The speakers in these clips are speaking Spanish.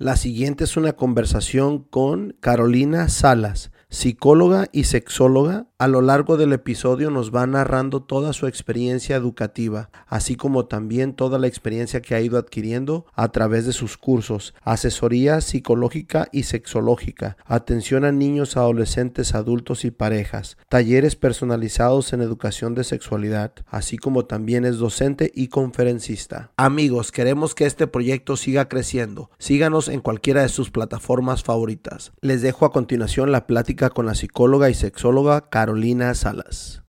La siguiente es una conversación con Carolina Salas, psicóloga y sexóloga, a lo largo del episodio nos va narrando toda su experiencia educativa, así como también toda la experiencia que ha ido adquiriendo a través de sus cursos, asesoría psicológica y sexológica, atención a niños, adolescentes, adultos y parejas, talleres personalizados en educación de sexualidad, así como también es docente y conferencista. Amigos, queremos que este proyecto siga creciendo. Síganos en cualquiera de sus plataformas favoritas. Les dejo a continuación la plática con la psicóloga y sexóloga Carolina Salas.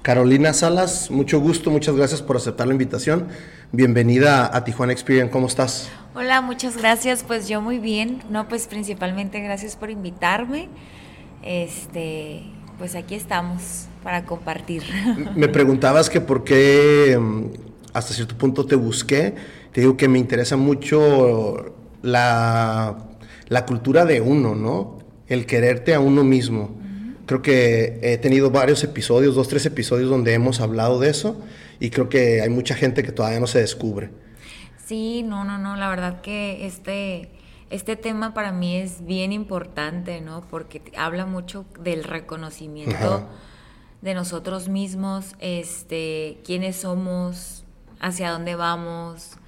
Carolina Salas, mucho gusto, muchas gracias por aceptar la invitación. Bienvenida a Tijuana Experience, ¿cómo estás? Hola, muchas gracias, pues yo muy bien, no, pues principalmente gracias por invitarme. Este, pues aquí estamos para compartir. Me preguntabas que por qué hasta cierto punto te busqué. Te digo que me interesa mucho la, la cultura de uno, ¿no? El quererte a uno mismo. Creo que he tenido varios episodios, dos, tres episodios donde hemos hablado de eso y creo que hay mucha gente que todavía no se descubre. Sí, no, no, no, la verdad que este, este tema para mí es bien importante, ¿no? Porque habla mucho del reconocimiento de nosotros mismos, este, quiénes somos, hacia dónde vamos,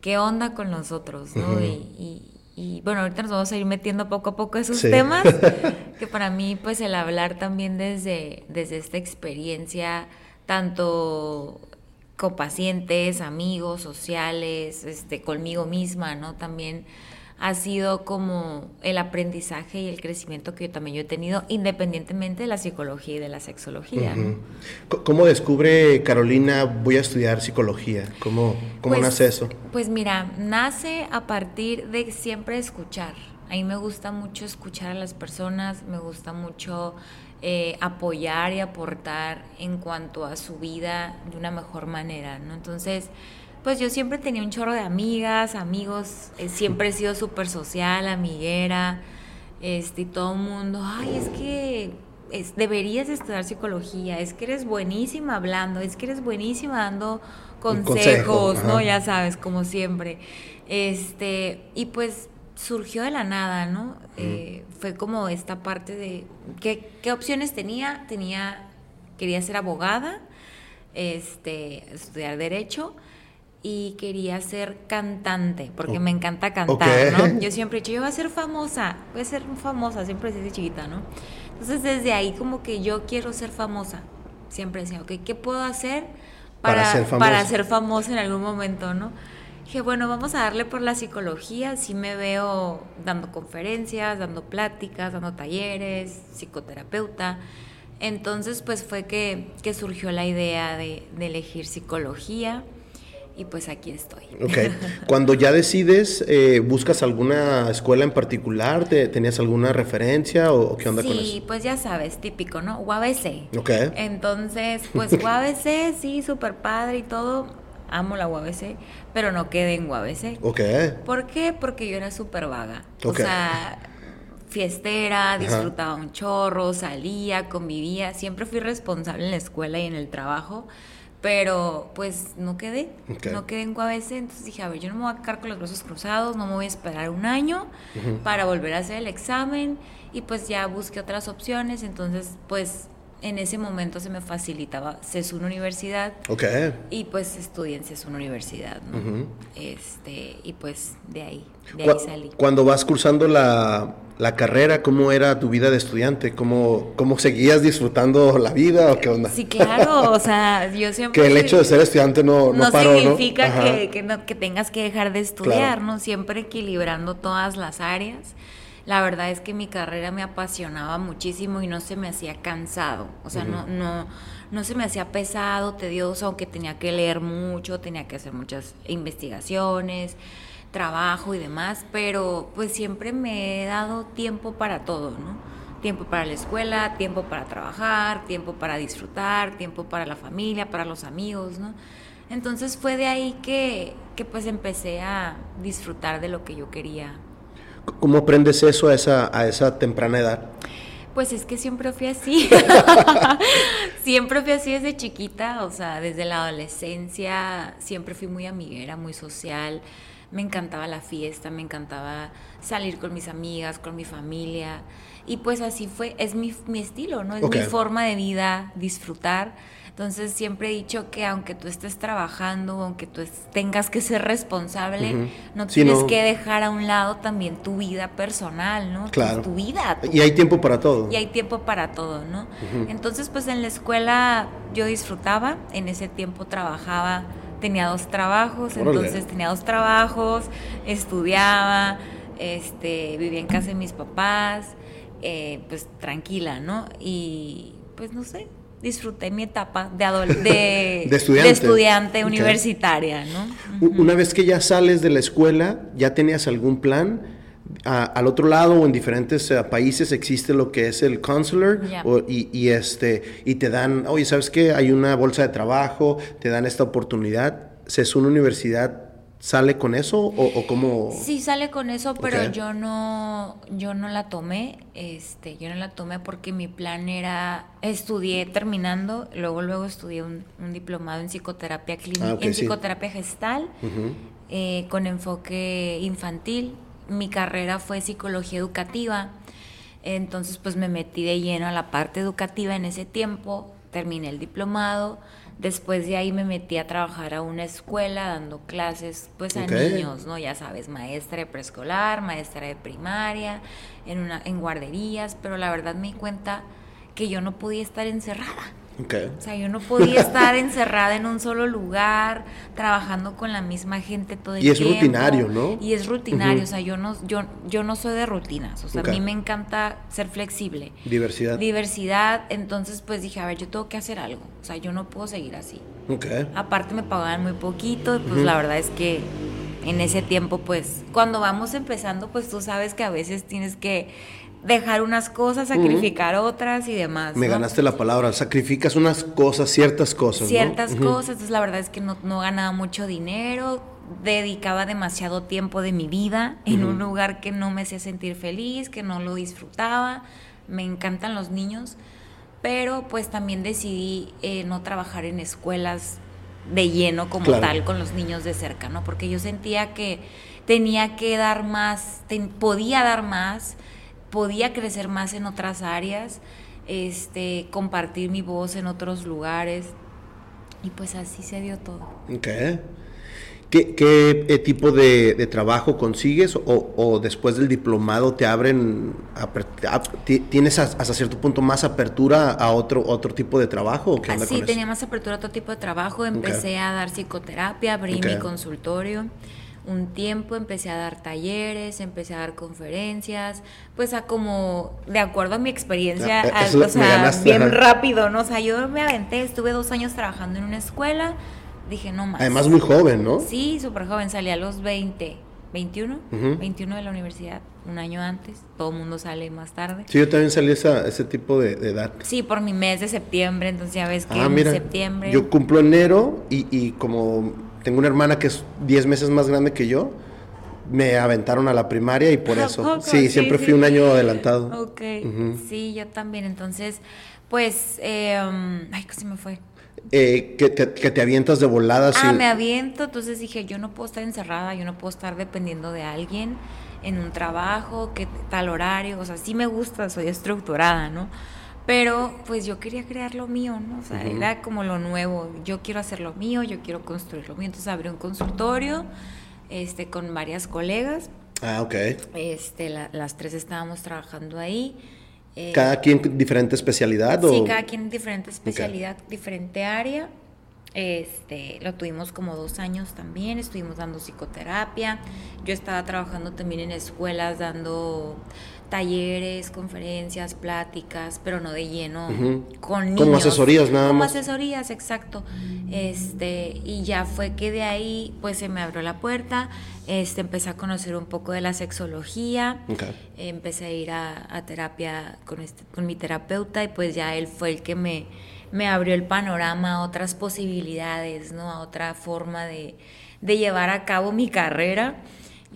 qué onda con nosotros, ¿no? y, bueno, ahorita nos vamos a ir metiendo poco a poco esos temas, que para mí, pues el hablar también desde, desde esta experiencia, tanto con pacientes, amigos, sociales, este, conmigo misma, ¿no? También ha sido como el aprendizaje y el crecimiento que yo también yo he tenido, independientemente de la psicología y de la sexología. ¿Cómo descubre Carolina, voy a estudiar psicología? ¿Cómo, cómo pues, nace eso? Pues mira, nace a partir de siempre escuchar. A mí me gusta mucho escuchar a las personas, me gusta mucho eh, apoyar y aportar en cuanto a su vida de una mejor manera, ¿no? Entonces, pues yo siempre tenía un chorro de amigas, amigos, eh, siempre he sido súper social, amiguera, este, y todo el mundo, ay, es que es, deberías estudiar psicología, es que eres buenísima hablando, es que eres buenísima dando consejos, ¿no? Ya sabes, como siempre. Este, y pues surgió de la nada, ¿no? Eh, fue como esta parte de, ¿qué, ¿qué opciones tenía? Tenía, quería ser abogada, este, estudiar derecho, y quería ser cantante, porque me encanta cantar, ¿no? Yo siempre he dicho, yo voy a ser famosa, voy a ser famosa, siempre desde chiquita, ¿no? Entonces desde ahí como que yo quiero ser famosa, siempre decía, ok, ¿qué puedo hacer para, para, ser, famosa? para ser famosa en algún momento, ¿no? Dije, bueno, vamos a darle por la psicología, sí me veo dando conferencias, dando pláticas, dando talleres, psicoterapeuta. Entonces, pues fue que, que surgió la idea de, de elegir psicología y pues aquí estoy. Ok. Cuando ya decides, eh, ¿buscas alguna escuela en particular? ¿Tenías alguna referencia o qué onda con eso? Sí, pues ya sabes, típico, ¿no? UABC. Ok. Entonces, pues UABC, sí, súper padre y todo. Amo la UABC, pero no quedé en UABC. Ok. ¿Por qué? Porque yo era súper vaga. O sea, fiestera, disfrutaba un chorro, salía, convivía. Siempre fui responsable en la escuela y en el trabajo pero pues no quedé, no quedé en UABC, entonces dije, a ver, yo no me voy a quedar con los brazos cruzados, no me voy a esperar un año para volver a hacer el examen y pues ya busqué otras opciones, entonces pues en ese momento se me facilitaba CESUN Universidad. Ok. Y pues estudié en CESUN Universidad, ¿no? Este, y pues de ahí, de ahí salí. Cuando vas cursando la, la, carrera, ¿cómo era tu vida de estudiante? ¿Cómo, ¿Cómo seguías disfrutando la vida o qué onda? Sí, claro, o sea, yo siempre... que el hecho de ser estudiante no, no, no significa Que, que, no, que tengas que dejar de estudiar, ¿no? Siempre equilibrando todas las áreas la verdad es que mi carrera me apasionaba muchísimo y no se me hacía cansado, o sea, no, no, no se me hacía pesado, tedioso, aunque tenía que leer mucho, tenía que hacer muchas investigaciones, trabajo y demás, pero pues siempre me he dado tiempo para todo, ¿no? Tiempo para la escuela, tiempo para trabajar, tiempo para disfrutar, tiempo para la familia, para los amigos, ¿no? Entonces fue de ahí que, que pues empecé a disfrutar de lo que yo quería ¿Cómo aprendes eso a esa, a esa temprana edad? Pues es que siempre fui así. siempre fui así desde chiquita, o sea, desde la adolescencia siempre fui muy amiguera, muy social. Me encantaba la fiesta, me encantaba salir con mis amigas, con mi familia. Y pues así fue, es mi, mi estilo, ¿no? Es mi forma de vida, disfrutar entonces siempre he dicho que aunque tú estés trabajando, aunque tú tengas que ser responsable, no tienes que dejar a un lado también tu vida personal, ¿no? Claro. Tu, vida. y hay tiempo para todo. Y hay tiempo para todo, ¿no? Entonces pues en la escuela yo disfrutaba, en ese tiempo trabajaba, tenía dos trabajos, entonces tenía dos trabajos, estudiaba, este, vivía en casa de mis papás, eh, pues tranquila, ¿no? Y pues no sé, disfruté mi etapa de, de, estudiante, universitaria, ¿no? Una vez que ya sales de la escuela, ¿ya tenías algún plan? al otro lado o en diferentes eh, países existe lo que es el consular y, este, y te dan, oye, ¿sabes qué? Hay una bolsa de trabajo, te dan esta oportunidad. Es una universidad ¿Sale con eso o, cómo? Sí, sale con eso, pero yo no, yo no la tomé, este, yo no la tomé porque mi plan era, estudié terminando, luego luego estudié un, diplomado en psicoterapia clínica, ah, en psicoterapia gestal, eh, con enfoque infantil. Mi carrera fue psicología educativa, entonces pues me metí de lleno a la parte educativa en ese tiempo, terminé el diplomado Después de ahí me metí a trabajar a una escuela dando clases pues a niños, ¿no? Ya sabes, maestra de preescolar, maestra de primaria, en, una, en guarderías, pero la verdad me di cuenta que yo no podía estar encerrada. O sea, yo no podía estar encerrada en un solo lugar, trabajando con la misma gente todo el tiempo. Y es rutinario, ¿no? Y es rutinario, o sea, yo no, yo, yo no soy de rutinas, o sea, a mí me encanta ser flexible. Diversidad. Diversidad, entonces pues dije, a ver, yo tengo que hacer algo, o sea, yo no puedo seguir así. Okay. Aparte me pagaban muy poquito, pues la verdad es que en ese tiempo, pues, cuando vamos empezando, pues tú sabes que a veces tienes que dejar unas cosas, sacrificar otras y demás. Me ganaste la palabra, sacrificas unas cosas, ciertas cosas. Ciertas cosas, entonces la verdad es que no, ganaba mucho dinero, dedicaba demasiado tiempo de mi vida en un lugar que no me hacía sentir feliz, que no lo disfrutaba, me encantan los niños, pero pues también decidí eh, no trabajar en escuelas de lleno como tal con los niños de cerca, ¿no? Porque yo sentía que tenía que dar más, podía dar más, podía crecer más en otras áreas, este, compartir mi voz en otros lugares. Y pues así se dio todo. Okay. ¿Qué, qué eh, tipo de, trabajo consigues o, después del diplomado te abren, tienes hasta cierto punto más apertura a otro, otro tipo de trabajo? sí, tenía más apertura a otro tipo de trabajo. Empecé a dar psicoterapia, abrí mi consultorio un tiempo, empecé a dar talleres, empecé a dar conferencias, pues a como, de acuerdo a mi experiencia, ah, o sea, bien rápido, ¿no? O sea, yo me aventé, estuve dos años trabajando en una escuela, dije, no más. Además muy joven, ¿no? Sí, súper joven, salí a los 20, 21, 21 de la universidad, un año antes, todo el mundo sale más tarde. Sí, yo también salí a ese tipo de, edad. Sí, por mi mes de septiembre, entonces ya ves que ah, en septiembre... Yo cumplo enero y, y como tengo una hermana que es 10 meses más grande que yo. Me aventaron a la primaria y por eso. Sí, siempre fui un año adelantado. Ok. Sí, yo también. Entonces, pues, eh, ay, ¿qué se me fue? Eh, que, te, avientas de volada. Ah, me aviento. Entonces dije, yo no puedo estar encerrada, yo no puedo estar dependiendo de alguien en un trabajo, que tal horario. O sea, sí me gusta, soy estructurada, ¿no? Pero pues yo quería crear lo mío, ¿no? O sea, era como lo nuevo. Yo quiero hacer lo mío, yo quiero construir lo mío. Entonces abrí un consultorio este, con varias colegas. Ah, ok. Este, las tres estábamos trabajando ahí. Eh, ¿Cada quien diferente especialidad? Sí, cada quien diferente especialidad, diferente área. Este, lo tuvimos como dos años también, estuvimos dando psicoterapia. Yo estaba trabajando también en escuelas dando talleres, conferencias, pláticas, pero no de lleno con niños. Como asesorías nada Como más. asesorías, exacto. Este, y ya fue que de ahí pues se me abrió la puerta, este, empecé a conocer un poco de la sexología, empecé a ir a, terapia con, este, con mi terapeuta y pues ya él fue el que me, me abrió el panorama a otras posibilidades, ¿no? A otra forma de, de llevar a cabo mi carrera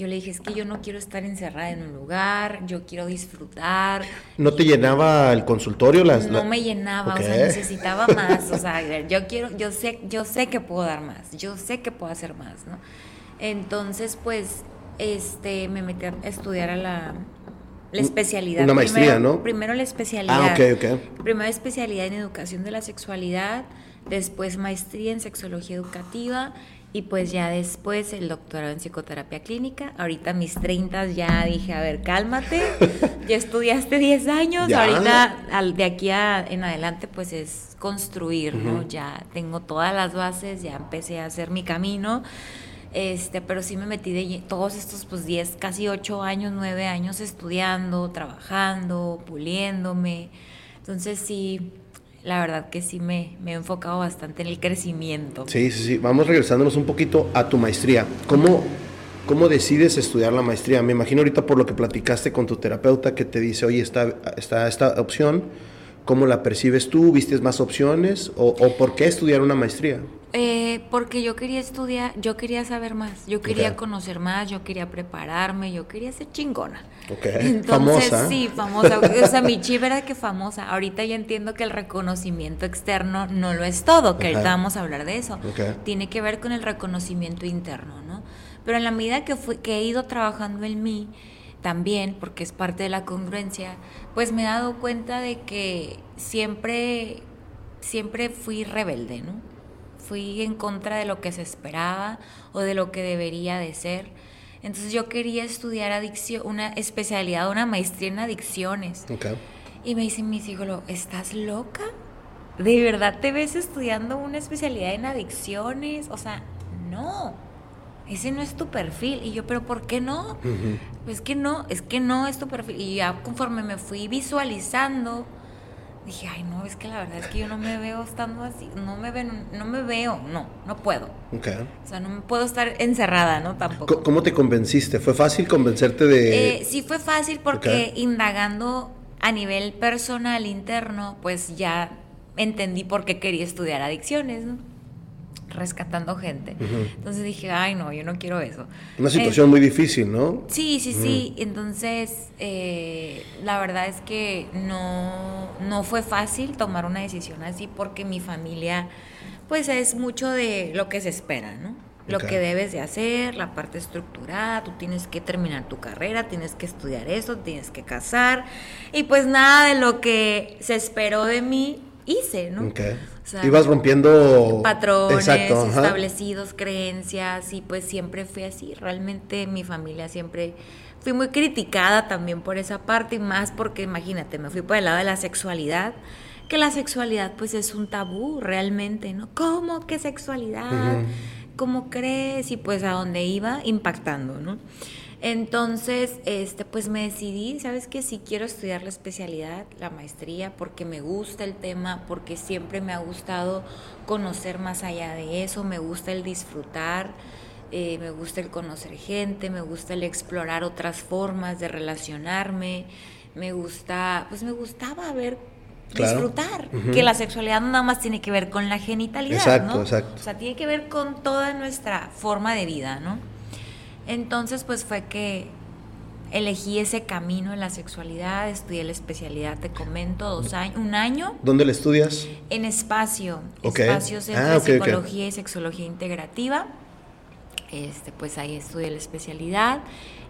Yo le dije, es que yo no quiero estar encerrada en un lugar, yo quiero disfrutar. ¿No te llenaba el consultorio? Las, no me llenaba, o sea, necesitaba más. O sea, yo quiero, yo sé, yo sé que puedo dar más, yo sé que puedo hacer más, ¿no? Entonces, pues, este, me metí a estudiar a la, la especialidad. Una maestría, ¿no? Primero la especialidad. Ah, ok, ok. Primero especialidad en educación de la sexualidad, después maestría en sexología educativa y pues ya después el doctorado en psicoterapia clínica. Ahorita mis 30 ya dije, a ver, cálmate, ya estudiaste 10 años, ahorita de aquí en adelante pues es construir, ¿no? Ya tengo todas las bases, ya empecé a hacer mi camino. Este, pero sí me metí de todos estos pues 10, casi 8 años, 9 años estudiando, trabajando, puliéndome. Entonces sí, la verdad que sí me, me, he enfocado bastante en el crecimiento. Sí, sí, sí. Vamos regresándonos un poquito a tu maestría. ¿Cómo, ¿Cómo decides estudiar la maestría? Me imagino ahorita por lo que platicaste con tu terapeuta que te dice, oye, está, está esta opción. ¿Cómo la percibes tú? ¿Vistes más opciones? ¿O, o por qué estudiar una maestría? Eh, porque yo quería estudiar, yo quería saber más, yo quería conocer más, yo quería prepararme, yo quería ser chingona. Entonces, famosa. sí, famosa. o sea, mi chip era que famosa. Ahorita ya entiendo que el reconocimiento externo no lo es todo, que ahorita vamos a hablar de eso. Tiene que ver con el reconocimiento interno, ¿no? Pero en la medida que, fui, que he ido trabajando en mí, también, porque es parte de la congruencia, pues me he dado cuenta de que siempre, siempre fui rebelde, ¿no? Fui en contra de lo que se esperaba o de lo que debería de ser. Entonces yo quería estudiar adicción, una especialidad, una maestría en adicciones. Y me dice mi psicólogo, ¿estás loca? ¿De verdad te ves estudiando una especialidad en adicciones? O sea, no, ese no es tu perfil. Y yo, pero ¿por qué no? Pues que no, es que no es tu perfil. Y ya conforme me fui visualizando, dije, ay, no, es que la verdad es que yo no me veo estando así, no me, ven, no me veo, no, no puedo. O sea, no me puedo estar encerrada, ¿no? Tampoco. ¿Cómo te convenciste? ¿Fue fácil convencerte de...? Eh, sí fue fácil porque indagando a nivel personal, interno, pues ya entendí por qué quería estudiar adicciones, ¿no? Rescatando gente. Entonces dije, ay, no, yo no quiero eso. Una situación muy difícil, ¿no? Sí, sí, sí. Entonces, eh, la verdad es que no, no fue fácil tomar una decisión así porque mi familia, pues es mucho de lo que se espera, ¿no? Lo que debes de hacer, la parte estructurada, tú tienes que terminar tu carrera, tienes que estudiar eso, tienes que casar. Y pues nada de lo que se esperó de mí hice, ¿no? Ibas rompiendo patrones establecidos, creencias y pues siempre fui así. Realmente mi familia siempre fui muy criticada también por esa parte y más porque imagínate, me fui por el lado de la sexualidad, que la sexualidad pues es un tabú realmente, ¿no? ¿Cómo que sexualidad? ¿Cómo crees? Y pues a dónde iba impactando, ¿no? Entonces, este, pues me decidí, ¿sabes qué? Si quiero estudiar la especialidad, la maestría, porque me gusta el tema, porque siempre me ha gustado conocer más allá de eso, me gusta el disfrutar, eh, me gusta el conocer gente, me gusta el explorar otras formas de relacionarme, me gusta, pues me gustaba ver disfrutar, que la sexualidad no nada más tiene que ver con la genitalidad, exacto, ¿no? Exacto. O sea, tiene que ver con toda nuestra forma de vida, ¿no? Entonces, pues fue que elegí ese camino en la sexualidad, estudié la especialidad, te comento, dos años, un año. ¿Dónde la estudias? En Espacio, Espacio Centro ah, de Psicología y Sexología Integrativa. Este, pues ahí estudié la especialidad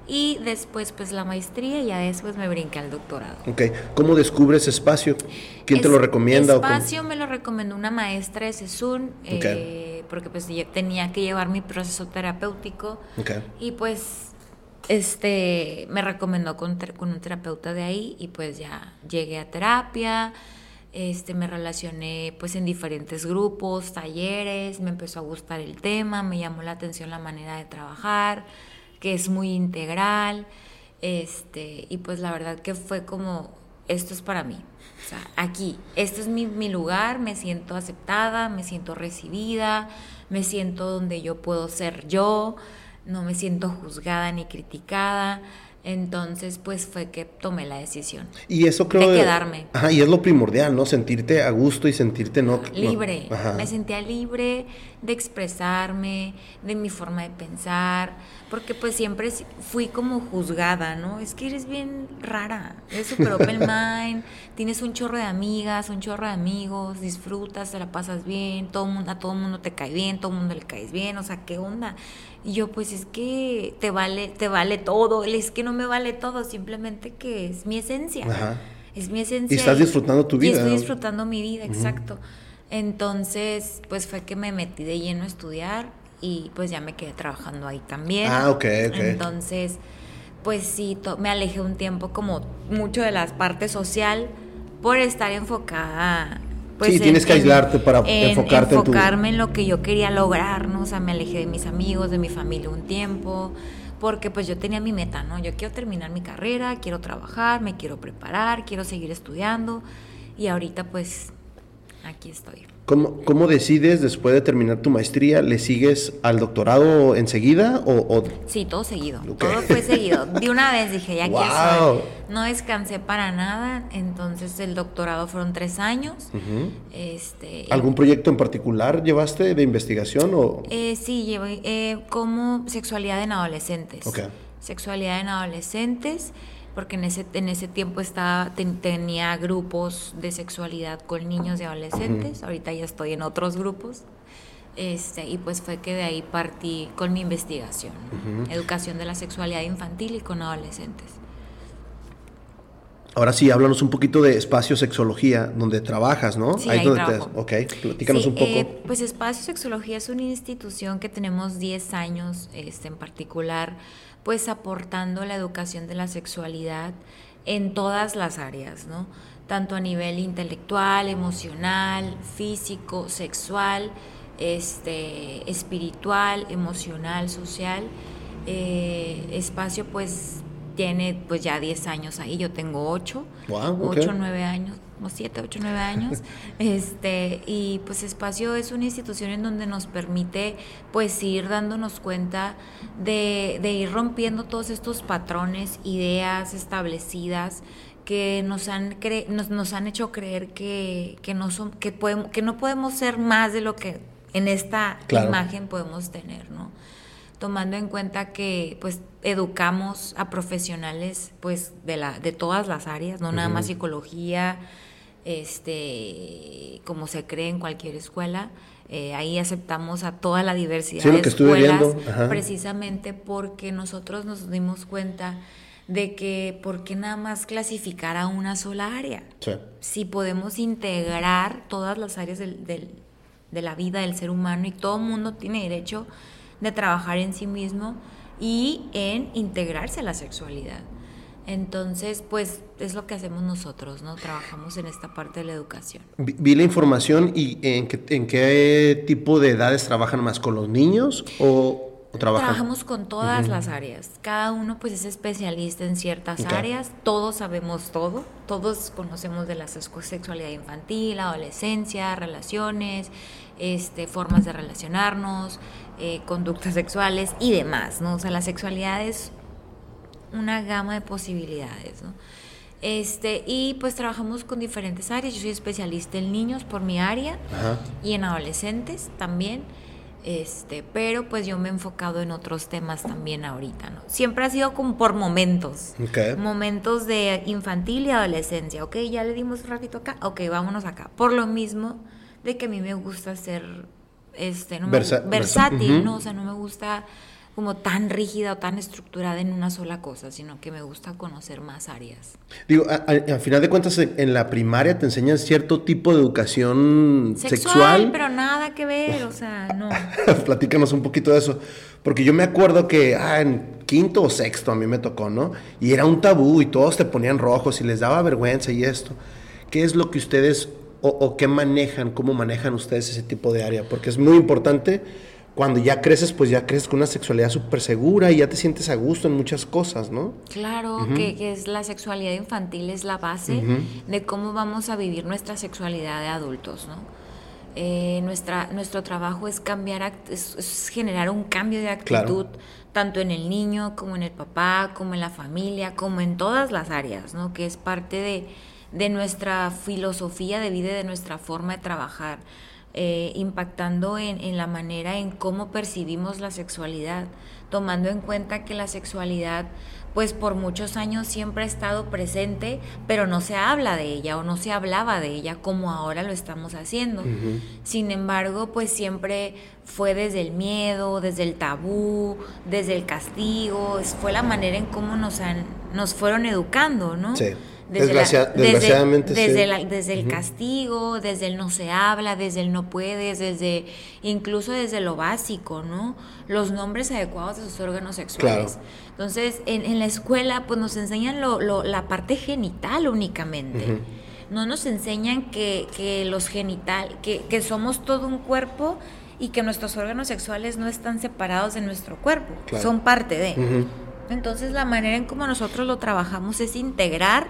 y después pues la maestría y ya después me brinqué al doctorado. Ok, ¿cómo descubres espacio? ¿Quién te lo recomienda? Espacio me lo recomendó una maestra de SESUN, eh, porque pues tenía que llevar mi proceso terapéutico. Y pues este me recomendó con, con un terapeuta de ahí y pues ya llegué a terapia, este, me relacioné pues en diferentes grupos, talleres, me empezó a gustar el tema, me llamó la atención la manera de trabajar que es muy integral, este, y pues la verdad que fue como, esto es para mí, o sea, aquí, este es mi, mi lugar, me siento aceptada, me siento recibida, me siento donde yo puedo ser yo, no me siento juzgada ni criticada, Entonces, pues fue que tomé la decisión. Y eso creo de quedarme. Ajá, y es lo primordial, ¿no? Sentirte a gusto y sentirte no libre. Me sentía libre de expresarme, de mi forma de pensar, porque pues siempre fui como juzgada, ¿no? Es que eres bien rara, eres super open mind, tienes un chorro de amigas, un chorro de amigos, disfrutas, te la pasas bien, todo mundo, a todo mundo te cae bien, todo mundo le caes bien, o sea, ¿qué onda? Y yo, pues es que te vale, te vale todo. Es que no me vale todo, simplemente que es mi esencia. Es mi esencia. Y estás disfrutando tu vida. Y estoy disfrutando mi vida, exacto. Entonces, pues fue que me metí de lleno a estudiar y pues ya me quedé trabajando ahí también. Ah, ok, ok. Entonces, pues sí, me alejé un tiempo como mucho de la parte social por estar enfocada pues, sí, tienes que aislarte para enfocarte en enfocarme en, lo que yo quería lograr, ¿no? O sea, me alejé de mis amigos, de mi familia un tiempo, porque pues yo tenía mi meta, ¿no? Yo quiero terminar mi carrera, quiero trabajar, me quiero preparar, quiero seguir estudiando y ahorita pues aquí estoy. ¿Cómo, decides después de terminar tu maestría? ¿Le sigues al doctorado enseguida o...? Sí, todo seguido. Todo fue seguido. De una vez dije, ya quiero No descansé para nada. Entonces el doctorado fueron tres años. este, ¿Algún proyecto en particular llevaste de investigación o...? Eh, sí, llevé eh, como sexualidad en adolescentes. Sexualidad en adolescentes porque en ese, en ese tiempo estaba, tenía grupos de sexualidad con niños y adolescentes, ahorita ya estoy en otros grupos, este, y pues fue que de ahí partí con mi investigación, educación de la sexualidad infantil y con adolescentes. Ahora sí, háblanos un poquito de Espacio Sexología, donde trabajas, ¿no? Sí, ahí, donde ok, platícanos un poco. Eh, pues Espacio Sexología es una institución que tenemos 10 años este, en particular pues aportando la educación de la sexualidad en todas las áreas, ¿no? Tanto a nivel intelectual, emocional, físico, sexual, este, espiritual, emocional, social. Eh, espacio pues tiene pues ya 10 años ahí, yo tengo 8, wow, 8 o 9 años, como 7, 8, 9 años. este, y pues Espacio es una institución en donde nos permite pues ir dándonos cuenta de, ir rompiendo todos estos patrones, ideas establecidas que nos han, nos, han hecho creer que, no son, que, podemos, que no podemos ser más de lo que en esta imagen podemos tener, ¿no? Tomando en cuenta que pues educamos a profesionales pues de la de todas las áreas no nada más psicología este, como se cree en cualquier escuela. Eh, ahí aceptamos a toda la diversidad de escuelas, precisamente porque nosotros nos dimos cuenta de que por qué nada más clasificar a una sola área. Si podemos integrar todas las áreas del, de la vida del ser humano y todo el mundo tiene derecho de trabajar en sí mismo y en integrarse a la sexualidad. Entonces, pues es lo que hacemos nosotros, ¿no? Trabajamos en esta parte de la educación. Vi, la información y en qué, en qué tipo de edades trabajan más, con los niños o, trabajan? Trabajamos con todas las áreas. Cada uno pues es especialista en ciertas áreas. Todos sabemos todo. Todos conocemos de la sexualidad infantil, adolescencia, relaciones, este, formas de relacionarnos, eh, conductas sexuales y demás, ¿no? O sea, la sexualidad es una gama de posibilidades, ¿no? Este, y pues trabajamos con diferentes áreas. Yo soy especialista en niños por mi área y en adolescentes también. Este, pero pues yo me he enfocado en otros temas también ahorita, ¿no? Siempre ha sido como por momentos. Momentos de infantil y adolescencia. Ok, ya le dimos un ratito acá. Ok, vámonos acá. Por lo mismo de que a mí me gusta ser este, versátil, ¿no? O sea, no me gusta como tan rígida o tan estructurada en una sola cosa, sino que me gusta conocer más áreas. Digo, al final de cuentas, en la primaria te enseñan cierto tipo de educación sexual. pero nada que ver, o sea, no. Platícanos un poquito de eso. Porque yo me acuerdo que ah, en quinto o sexto a mí me tocó, ¿no? Y era un tabú y todos te ponían rojos y les daba vergüenza y esto. ¿Qué es lo que ustedes o, o qué manejan, cómo manejan ustedes ese tipo de área? Porque es muy importante cuando ya creces, pues ya creces con una sexualidad súper segura y ya te sientes a gusto en muchas cosas, ¿no? Claro, que, es la sexualidad infantil es la base de cómo vamos a vivir nuestra sexualidad de adultos, ¿no? Eh, nuestra, nuestro trabajo es cambiar, es, generar un cambio de actitud, tanto en el niño como en el papá, como en la familia, como en todas las áreas, ¿no? Que es parte de, de nuestra filosofía de vida y de nuestra forma de trabajar. Eh, impactando en, en, la manera en cómo percibimos la sexualidad, tomando en cuenta que la sexualidad pues por muchos años siempre ha estado presente, pero no se habla de ella o no se hablaba de ella como ahora lo estamos haciendo. Sin embargo, pues siempre fue desde el miedo, desde el tabú, desde el castigo, fue la manera en cómo nos han, nos fueron educando, ¿no? Sí desde, desgraciadamente desde, desde el castigo, desde el no se habla, desde el no puedes, desde incluso desde lo básico, ¿no? Los nombres adecuados de sus órganos sexuales. Entonces, en, en, la escuela, pues nos enseñan lo, lo, la parte genital únicamente. No nos enseñan que, que los genital, que, que somos todo un cuerpo y que nuestros órganos sexuales no están separados de nuestro cuerpo, son parte de. Entonces la manera en cómo nosotros lo trabajamos es integrar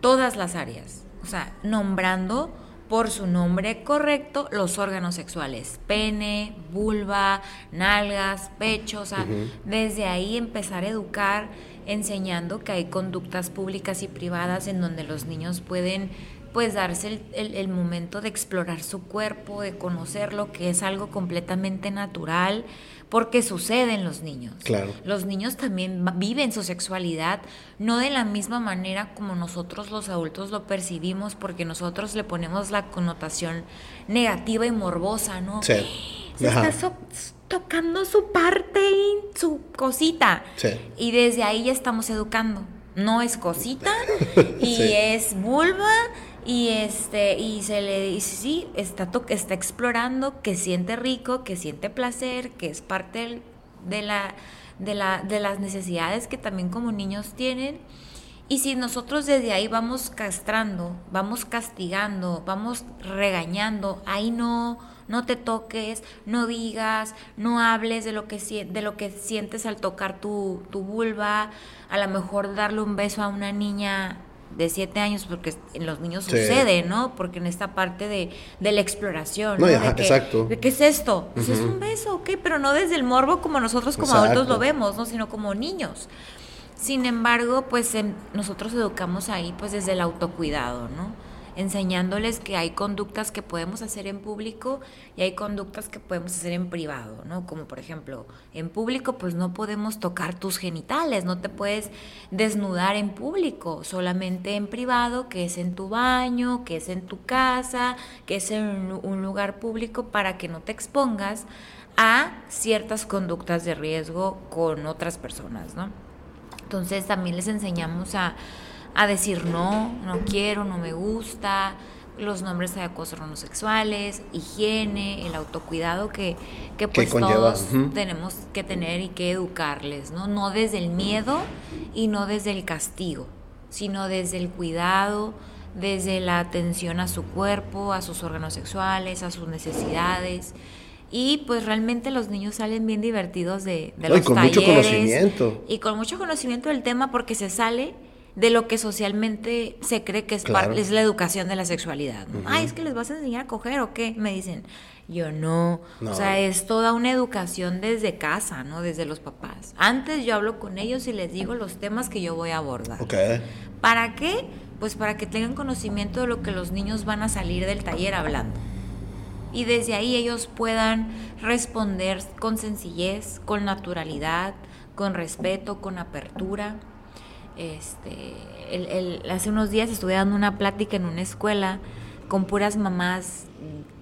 todas las áreas, o sea, nombrando por su nombre correcto los órganos sexuales, pene, vulva, nalgas, pecho, o sea, desde ahí empezar a educar enseñando que hay conductas públicas y privadas en donde los niños pueden pues darse el, momento de explorar su cuerpo, de conocerlo, que es algo completamente natural, porque sucede en los niños. Claro. Los niños también viven su sexualidad, no de la misma manera como nosotros los adultos lo percibimos, porque nosotros le ponemos la connotación negativa y morbosa, ¿no? Sí. Se está tocando su parte y su cosita. Sí. Y desde ahí ya estamos educando. No es cosita y es vulva y este y se le dice sí está está explorando que siente rico que siente placer que es parte de la de la de las necesidades que también como niños tienen. Y si nosotros desde ahí vamos castrando vamos castigando vamos regañando ahí no no te toques, no digas, no hables de lo que, de lo que sientes al tocar tu, tu vulva, a lo mejor darle un beso a una niña de siete años, porque en los niños sucede, ¿no? Porque en esta parte de, de la exploración, no, de exacto. ¿Qué es esto? Pues es un beso, ok, pero no desde el morbo como nosotros como adultos lo vemos, ¿no? Sino como niños. Sin embargo, pues em, nosotros educamos ahí pues desde el autocuidado, ¿no? Enseñándoles que hay conductas que podemos hacer en público y hay conductas que podemos hacer en privado, ¿no? Como por ejemplo, en público pues no podemos tocar tus genitales, no te puedes desnudar en público, solamente en privado, que es en tu baño, que es en tu casa, que es en un lugar público para que no te expongas a ciertas conductas de riesgo con otras personas, ¿no? Entonces también les enseñamos a a decir no, no quiero, no me gusta, los nombres de acoso sexuales, higiene, el autocuidado que, que pues todos tenemos que tener y que educarles, ¿no? No desde el miedo y no desde el castigo, sino desde el cuidado, desde la atención a su cuerpo, a sus órganos sexuales, a sus necesidades. Y pues realmente los niños salen bien divertidos de, de los y con Mucho conocimiento. Y con mucho conocimiento del tema porque se sale de lo que socialmente se cree que es, es la educación de la sexualidad. Ay, es que les vas a enseñar a coger o qué, me dicen. Yo no. O sea, es toda una educación desde casa, ¿no? Desde los papás. Antes yo hablo con ellos y les digo los temas que yo voy a abordar. ¿Para qué? Pues para que tengan conocimiento de lo que los niños van a salir del taller hablando. Y desde ahí ellos puedan responder con sencillez, con naturalidad, con respeto, con apertura este, el, hace unos días estuve dando una plática en una escuela con puras mamás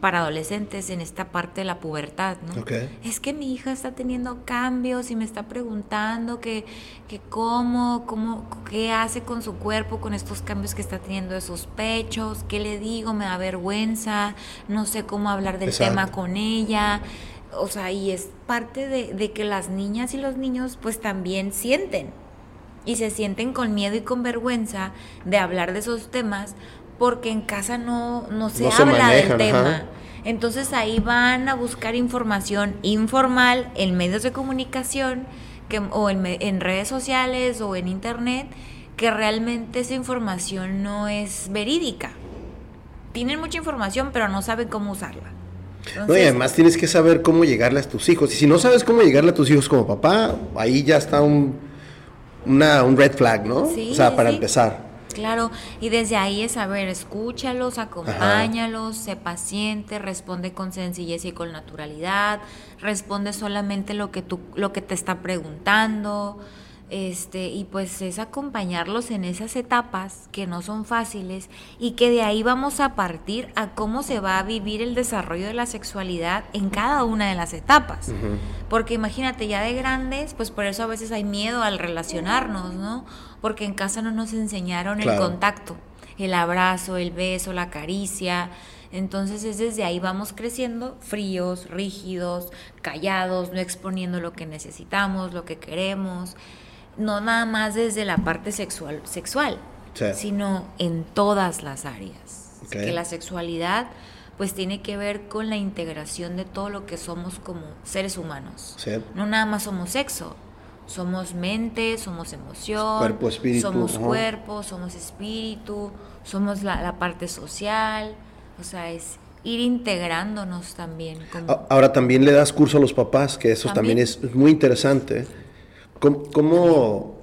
para adolescentes en esta parte de la pubertad, ¿no? Es que mi hija está teniendo cambios y me está preguntando que, que cómo, cómo, qué hace con su cuerpo, con estos cambios que está teniendo de sus pechos, qué le digo, me da vergüenza, no sé cómo hablar del tema con ella. O sea, y es parte de, de que las niñas y los niños pues también sienten, y se sienten con miedo y con vergüenza de hablar de esos temas porque en casa no, no se habla del tema. Entonces ahí van a buscar información informal en medios de comunicación que, o en, en redes sociales o en internet que realmente esa información no es verídica. Tienen mucha información pero no saben cómo usarla. no, y además tienes que saber cómo llegarle a tus hijos. Y si no sabes cómo llegarle a tus hijos como papá, ahí ya está un, una, un red flag, ¿no? o sea, para empezar. Claro, y desde ahí es saber, escúchalos, acompáñalos, sé paciente, responde con sencillez y con naturalidad, responde solamente lo que tú, lo que te está preguntando, este, y pues es acompañarlos en esas etapas que no son fáciles y que de ahí vamos a partir a cómo se va a vivir el desarrollo de la sexualidad en cada una de las etapas. Porque imagínate, ya de grandes, pues por eso a veces hay miedo al relacionarnos, ¿no? Porque en casa no nos enseñaron el contacto, el abrazo, el beso, la caricia. Entonces es desde ahí vamos creciendo fríos, rígidos, callados, no exponiendo lo que necesitamos, lo que queremos no nada más desde la parte sexual, sexual sino en todas las áreas. Que la sexualidad pues tiene que ver con la integración de todo lo que somos como seres humanos. No nada más somos sexo, somos mente, somos emoción, cuerpo, espíritu, somos cuerpo, somos espíritu, somos la, parte social, o sea, es ir integrándonos también. Ahora también le das curso a los papás, que eso también. es muy interesante ¿Cómo,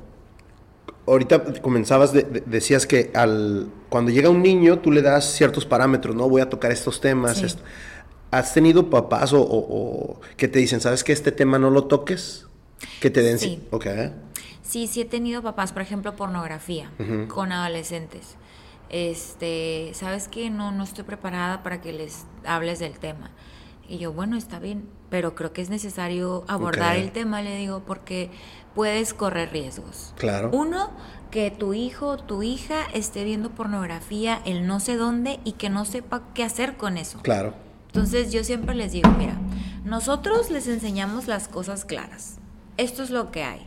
ahorita comenzabas, decías que al, cuando llega un niño tú le das ciertos parámetros, ¿no? Voy a tocar estos temas. ¿Has tenido papás o, que te dicen, sabes que este tema no lo toques? Que te den... Sí. Okay. Sí, sí he tenido papás, por ejemplo, pornografía con adolescentes. Este, ¿sabes que No, no estoy preparada para que les hables del tema. Y yo, bueno, está bien, pero creo que es necesario abordar el tema, le digo, porque puedes correr riesgos. Claro. Uno, que tu hijo o tu hija esté viendo pornografía el no sé dónde y que no sepa qué hacer con eso. Claro. Entonces yo siempre les digo, mira, nosotros les enseñamos las cosas claras. Esto es lo que hay.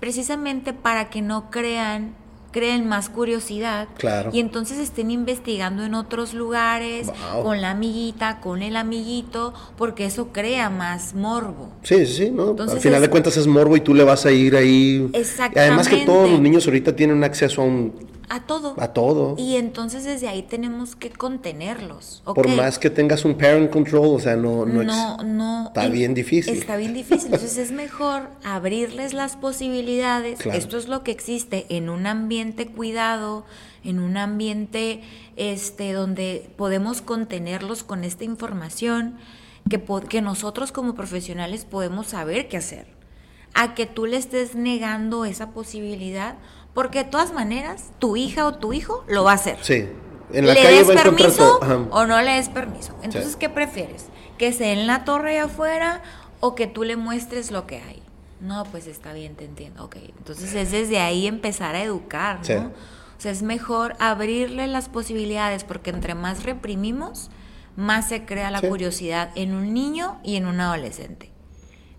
Precisamente para que no crean creen más curiosidad y entonces estén investigando en otros lugares, con la amiguita, con el amiguito, porque eso crea más morbo. Sí, sí, sí, ¿no? Al final de cuentas es morbo y tú le vas a ir ahí. Exactamente. Y además que todos los niños ahorita tienen acceso a un a todo. A todo. Y entonces desde ahí tenemos que contenerlos. Por más que tengas un parent control, o sea, no... No, no, no Está bien difícil. Está bien difícil. Entonces es mejor abrirles las posibilidades. Esto es lo que existe en un ambiente cuidado, en un ambiente este, donde podemos contenerlos con esta información, que, que nosotros como profesionales podemos saber qué hacer. A que tú le estés negando esa posibilidad porque de todas maneras, tu hija o tu hijo lo va a hacer. Sí. En la ¿Le des permiso o no le des permiso? Entonces, ¿qué prefieres? ¿Que sea en la torre de afuera o que tú le muestres lo que hay? No, pues está bien, te entiendo. Ok, entonces es desde ahí empezar a educar, ¿no? O sea, es mejor abrirle las posibilidades porque entre más reprimimos, más se crea la curiosidad en un niño y en un adolescente.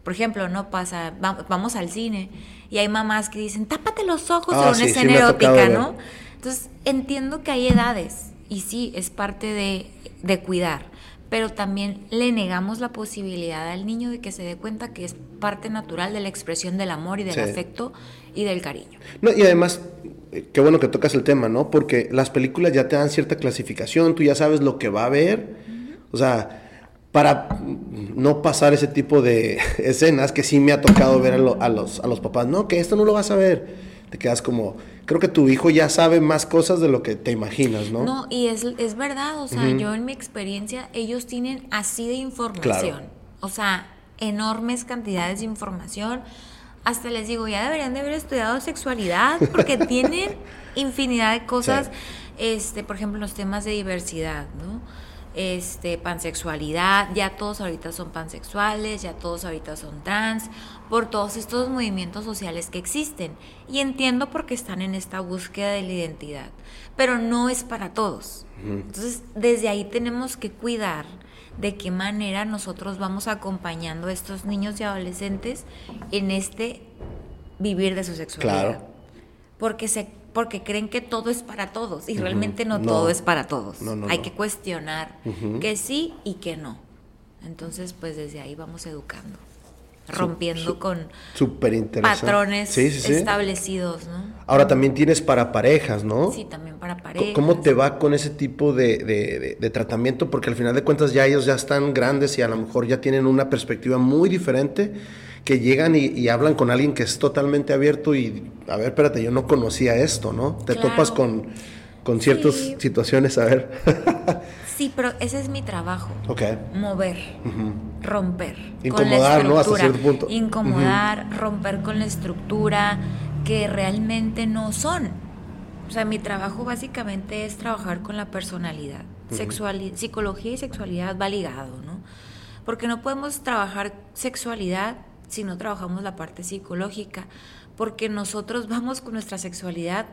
Por ejemplo, no pasa, vamos al cine y hay mamás que dicen, tápate los ojos ah, una escena erótica, ¿no? Entonces, entiendo que hay edades y sí, es parte de, de cuidar, pero también le negamos la posibilidad al niño de que se dé cuenta que es parte natural de la expresión del amor y del afecto y del cariño. No, y además, eh, qué bueno que tocas el tema, ¿no? Porque las películas ya te dan cierta clasificación, tú ya sabes lo que va a ver. O sea, para no pasar ese tipo de escenas que sí me ha tocado ver a, los, a los papás, no, que esto no lo vas a ver. Te quedas como, creo que tu hijo ya sabe más cosas de lo que te imaginas, ¿no? No, y es, es verdad, o sea, yo en mi experiencia, ellos tienen así de información, o sea, enormes cantidades de información. Hasta les digo, ya deberían de haber estudiado sexualidad porque tienen infinidad de cosas, este, por ejemplo, los temas de diversidad, ¿no? Este, pansexualidad, ya todos ahorita son pansexuales, ya todos ahorita son trans, por todos estos movimientos sociales que existen. Y entiendo por qué están en esta búsqueda de la identidad, pero no es para todos. Entonces, desde ahí tenemos que cuidar de qué manera nosotros vamos acompañando a estos niños y adolescentes en este vivir de su sexualidad. Porque se porque creen que todo es para todos y realmente no, todo es para todos. Hay que cuestionar que sí y que no. Entonces, pues desde ahí vamos educando. rompiendo con patrones establecidos, ¿no? Ahora también tienes para parejas, ¿no? Sí, también para parejas. ¿Cómo te va con ese tipo de, de, tratamiento? Porque al final de cuentas ya ellos ya están grandes y a lo mejor ya tienen una perspectiva muy diferente que llegan y, hablan con alguien que es totalmente abierto y, a ver, espérate, yo no conocía esto, ¿no? Te topas con, con ciertas situaciones, a ver. sí, pero ese es mi trabajo. Ok. Mover, romper. Incomodar, ¿no? Hasta cierto punto. Incomodar, romper con la estructura que realmente no son. O sea, mi trabajo básicamente es trabajar con la personalidad. psicología y sexualidad va ligado, ¿no? Porque no podemos trabajar sexualidad si no trabajamos la parte psicológica, porque nosotros vamos con nuestra sexualidad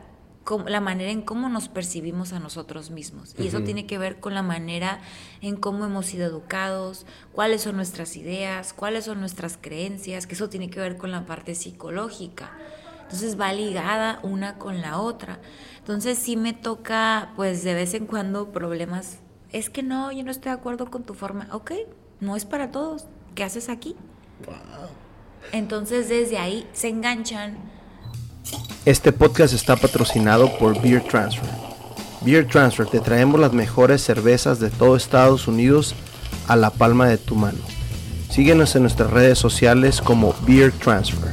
la manera en cómo nos percibimos a nosotros mismos. Y eso tiene que ver con la manera en cómo hemos sido educados, cuáles son nuestras ideas, cuáles son nuestras creencias, que eso tiene que ver con la parte psicológica. Entonces va ligada una con la otra. Entonces sí me toca, pues de vez en cuando, problemas. Es que no, yo no estoy de acuerdo con tu forma. Ok, no es para todos. ¿Qué haces aquí? Entonces desde ahí se enganchan. Este podcast está patrocinado por Beer Transfer. Beer Transfer, te traemos las mejores cervezas de todo Estados Unidos a la palma de tu mano. Síguenos en nuestras redes sociales como Beer Transfer.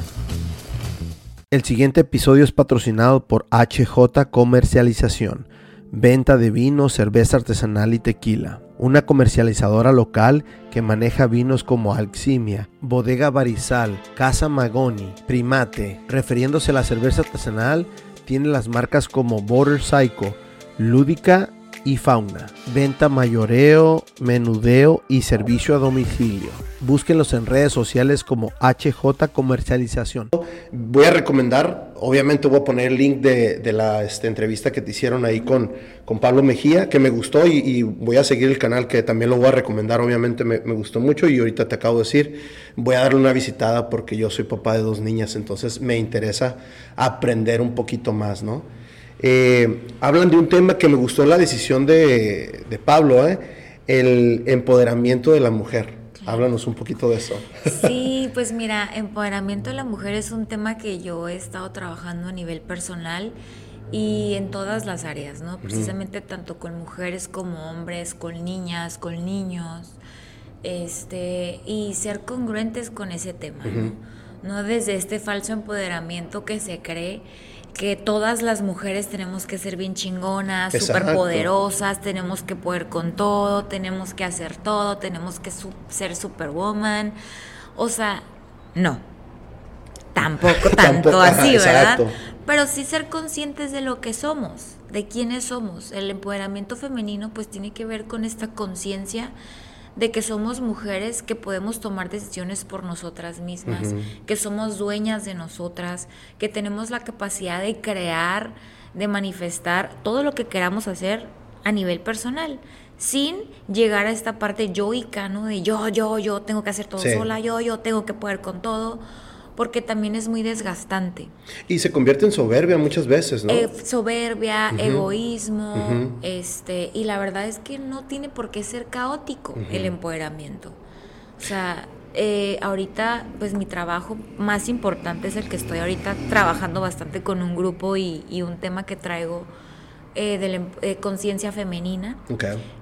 El siguiente episodio es patrocinado por HJ Comercialización, venta de vino, cerveza artesanal y tequila. Una comercializadora local que maneja vinos como Alximia, Bodega Barizal, Casa Magoni, Primate. Refiriéndose a la cerveza artesanal, tiene las marcas como Border Psycho, Lúdica y fauna, venta mayoreo, menudeo y servicio a domicilio. Búsquenlos en redes sociales como HJ Comercialización. Voy a recomendar, obviamente voy a poner el link de, la este, entrevista que te hicieron ahí con, con Pablo Mejía, que me gustó y, voy a seguir el canal que también lo voy a recomendar, obviamente me, me gustó mucho y ahorita te acabo de decir, voy a darle una visitada porque yo soy papá de dos niñas, entonces me interesa aprender un poquito más, ¿no? Eh, hablan de un tema que me gustó la decisión de, Pablo, ¿eh? el empoderamiento de la mujer. Háblanos un poquito de eso. Sí, pues mira, empoderamiento de la mujer es un tema que yo he estado trabajando a nivel personal y en todas las áreas, ¿no? Precisamente tanto con mujeres como hombres, con niñas, con niños, este, y ser congruentes con ese tema, ¿no? No desde este falso empoderamiento que se cree que todas las mujeres tenemos que ser bien chingonas, súper poderosas, tenemos que poder con todo, tenemos que hacer todo, tenemos que ser superwoman. O sea, no. Tampoco tanto así, ¿verdad? Pero sí ser conscientes de lo que somos, de quiénes somos. El empoderamiento femenino pues tiene que ver con esta conciencia de que somos mujeres que podemos tomar decisiones por nosotras mismas, que somos dueñas de nosotras, que tenemos la capacidad de crear, de manifestar todo lo que queramos hacer a nivel personal, sin llegar a esta parte yoica, ¿no? De yo, yo, yo tengo que hacer todo sola, yo, yo tengo que poder con todo porque también es muy desgastante. Y se convierte en soberbia muchas veces, ¿no? Eh, soberbia, egoísmo, este, y la verdad es que no tiene por qué ser caótico el empoderamiento. O sea, eh, ahorita, pues mi trabajo más importante es el que estoy ahorita trabajando bastante con un grupo y, un tema que traigo eh, de em, conciencia femenina.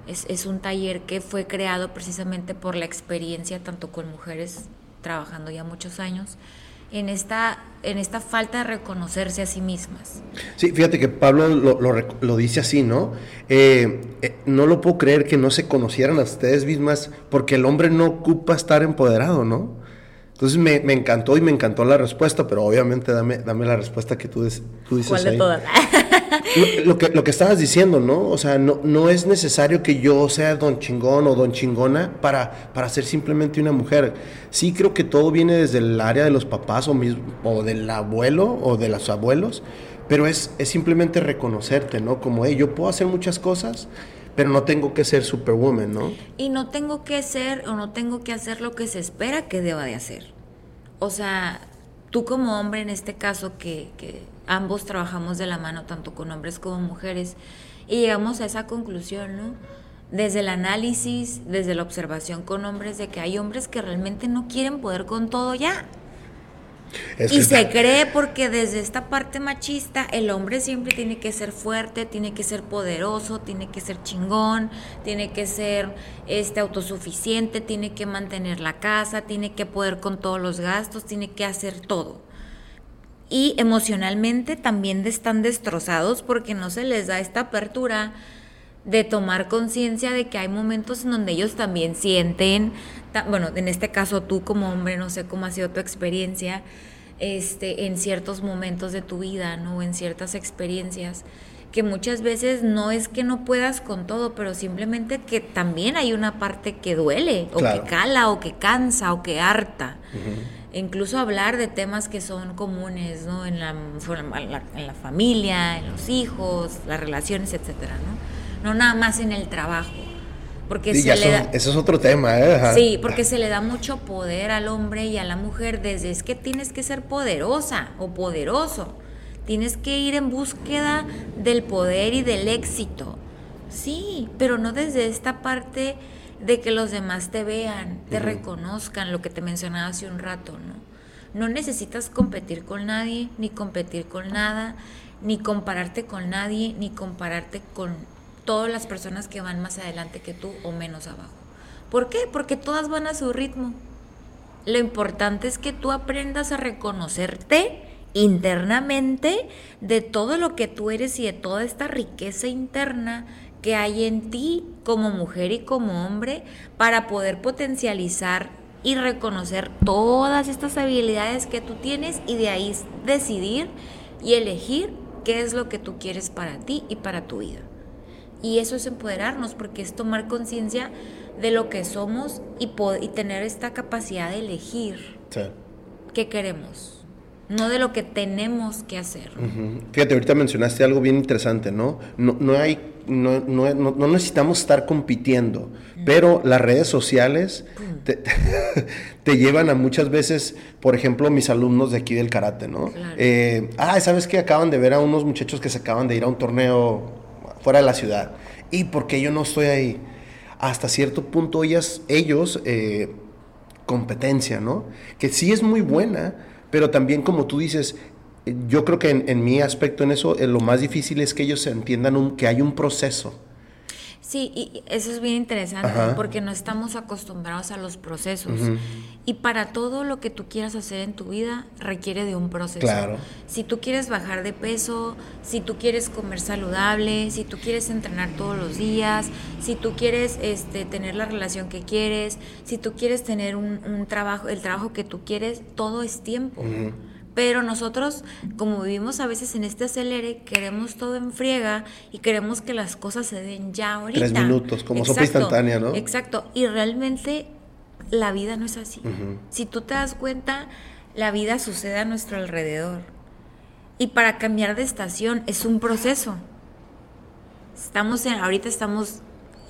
Es, es un taller que fue creado precisamente por la experiencia tanto con mujeres trabajando ya muchos años en esta, en esta falta de reconocerse a sí mismas. Sí, fíjate que Pablo lo, lo, dice así, ¿no? Eh, eh, no lo puedo creer que no se conocieran a ustedes mismas porque el hombre no ocupa estar empoderado, ¿no? Entonces me, me encantó y me encantó la respuesta, pero obviamente dame, dame la respuesta que tú, tú dices. ¿Cuál de todas? lo, que, lo que estabas diciendo, ¿no? O sea, no, no es necesario que yo sea don chingón o don chingona para, para ser simplemente una mujer. Sí creo que todo viene desde el área de los papás o, o del abuelo o de los abuelos, pero es, es simplemente reconocerte, ¿no? Como, hey, yo puedo hacer muchas cosas, pero no tengo que ser superwoman, ¿no? Y no tengo que ser o no tengo que hacer lo que se espera que deba de hacer. O sea, tú como hombre en este caso que ambos trabajamos de la mano, tanto con hombres como mujeres, y llegamos a esa conclusión, ¿no? desde el análisis, desde la observación con hombres, de que hay hombres que realmente no quieren poder con todo ya. y se cree porque desde esta parte machista el hombre siempre tiene que ser fuerte, tiene que ser poderoso, tiene que ser chingón, tiene que ser este autosuficiente, tiene que mantener la casa, tiene que poder con todos los gastos, tiene que hacer todo. Y emocionalmente también están destrozados porque no se les da esta apertura de tomar conciencia de que hay momentos en donde ellos también sienten, bueno, en este caso tú como hombre, no sé cómo ha sido tu experiencia, este, en ciertos momentos de tu vida, ¿no? En ciertas experiencias, que muchas veces no es que no puedas con todo, pero simplemente que también hay una parte que duele, o que cala, o que cansa, o que harta. Incluso hablar de temas que son comunes, ¿no? En la, en la familia, en los hijos, las relaciones, etcétera, ¿no? no nada más en el trabajo. Porque se le da, eso es otro tema, ¿eh? Sí, porque se le da mucho poder al hombre y a la mujer desde es que tienes que ser poderosa o poderoso. Tienes que ir en búsqueda del poder y del éxito. Sí, pero no desde esta parte de que los demás te vean, te reconozcan, lo que te mencionaba hace un rato, ¿no? No necesitas competir con nadie, ni competir con nada, ni compararte con nadie, ni compararte con todas las personas que van más adelante que tú o menos abajo. ¿Por qué? Porque todas van a su ritmo. Lo importante es que tú aprendas a reconocerte internamente de todo lo que tú eres y de toda esta riqueza interna que hay en ti como mujer y como hombre para poder potencializar y reconocer todas estas habilidades que tú tienes y de ahí decidir y elegir qué es lo que tú quieres para ti y para tu vida. Y eso es empoderarnos, porque es tomar conciencia de lo que somos y, y tener esta capacidad de elegir qué queremos, no de lo que tenemos que hacer. Fíjate, ahorita mencionaste algo bien interesante, ¿no? No, no hay, no, no, no, necesitamos estar compitiendo, pero las redes sociales te, te, llevan a muchas veces, por ejemplo, mis alumnos de aquí del karate, ¿no? Eh, ah, ¿sabes que Acaban de ver a unos muchachos que se acaban de ir a un torneo fuera de la ciudad. ¿Y porque yo no estoy ahí? Hasta cierto punto ellas, ellos, eh, competencia, ¿no? Que sí es muy buena, pero también como tú dices, yo creo que en, mi aspecto en eso, eh, lo más difícil es que ellos entiendan que hay un proceso Sí, y eso es bien interesante porque no estamos acostumbrados a los procesos. Y para todo lo que tú quieras hacer en tu vida requiere de un proceso. Claro. Si tú quieres bajar de peso, si tú quieres comer saludable, si tú quieres entrenar todos los días, si tú quieres este, tener la relación que quieres, si tú quieres tener un, trabajo, el trabajo que tú quieres, todo es tiempo. Pero nosotros, como vivimos a veces en este acelere, queremos todo en friega y queremos que las cosas se den ya ahorita. Tres minutos, como sopa instantánea, ¿no? Exacto. Y realmente la vida no es así. Si tú te das cuenta, la vida sucede a nuestro alrededor. Y para cambiar de estación es un proceso. Estamos en, ahorita estamos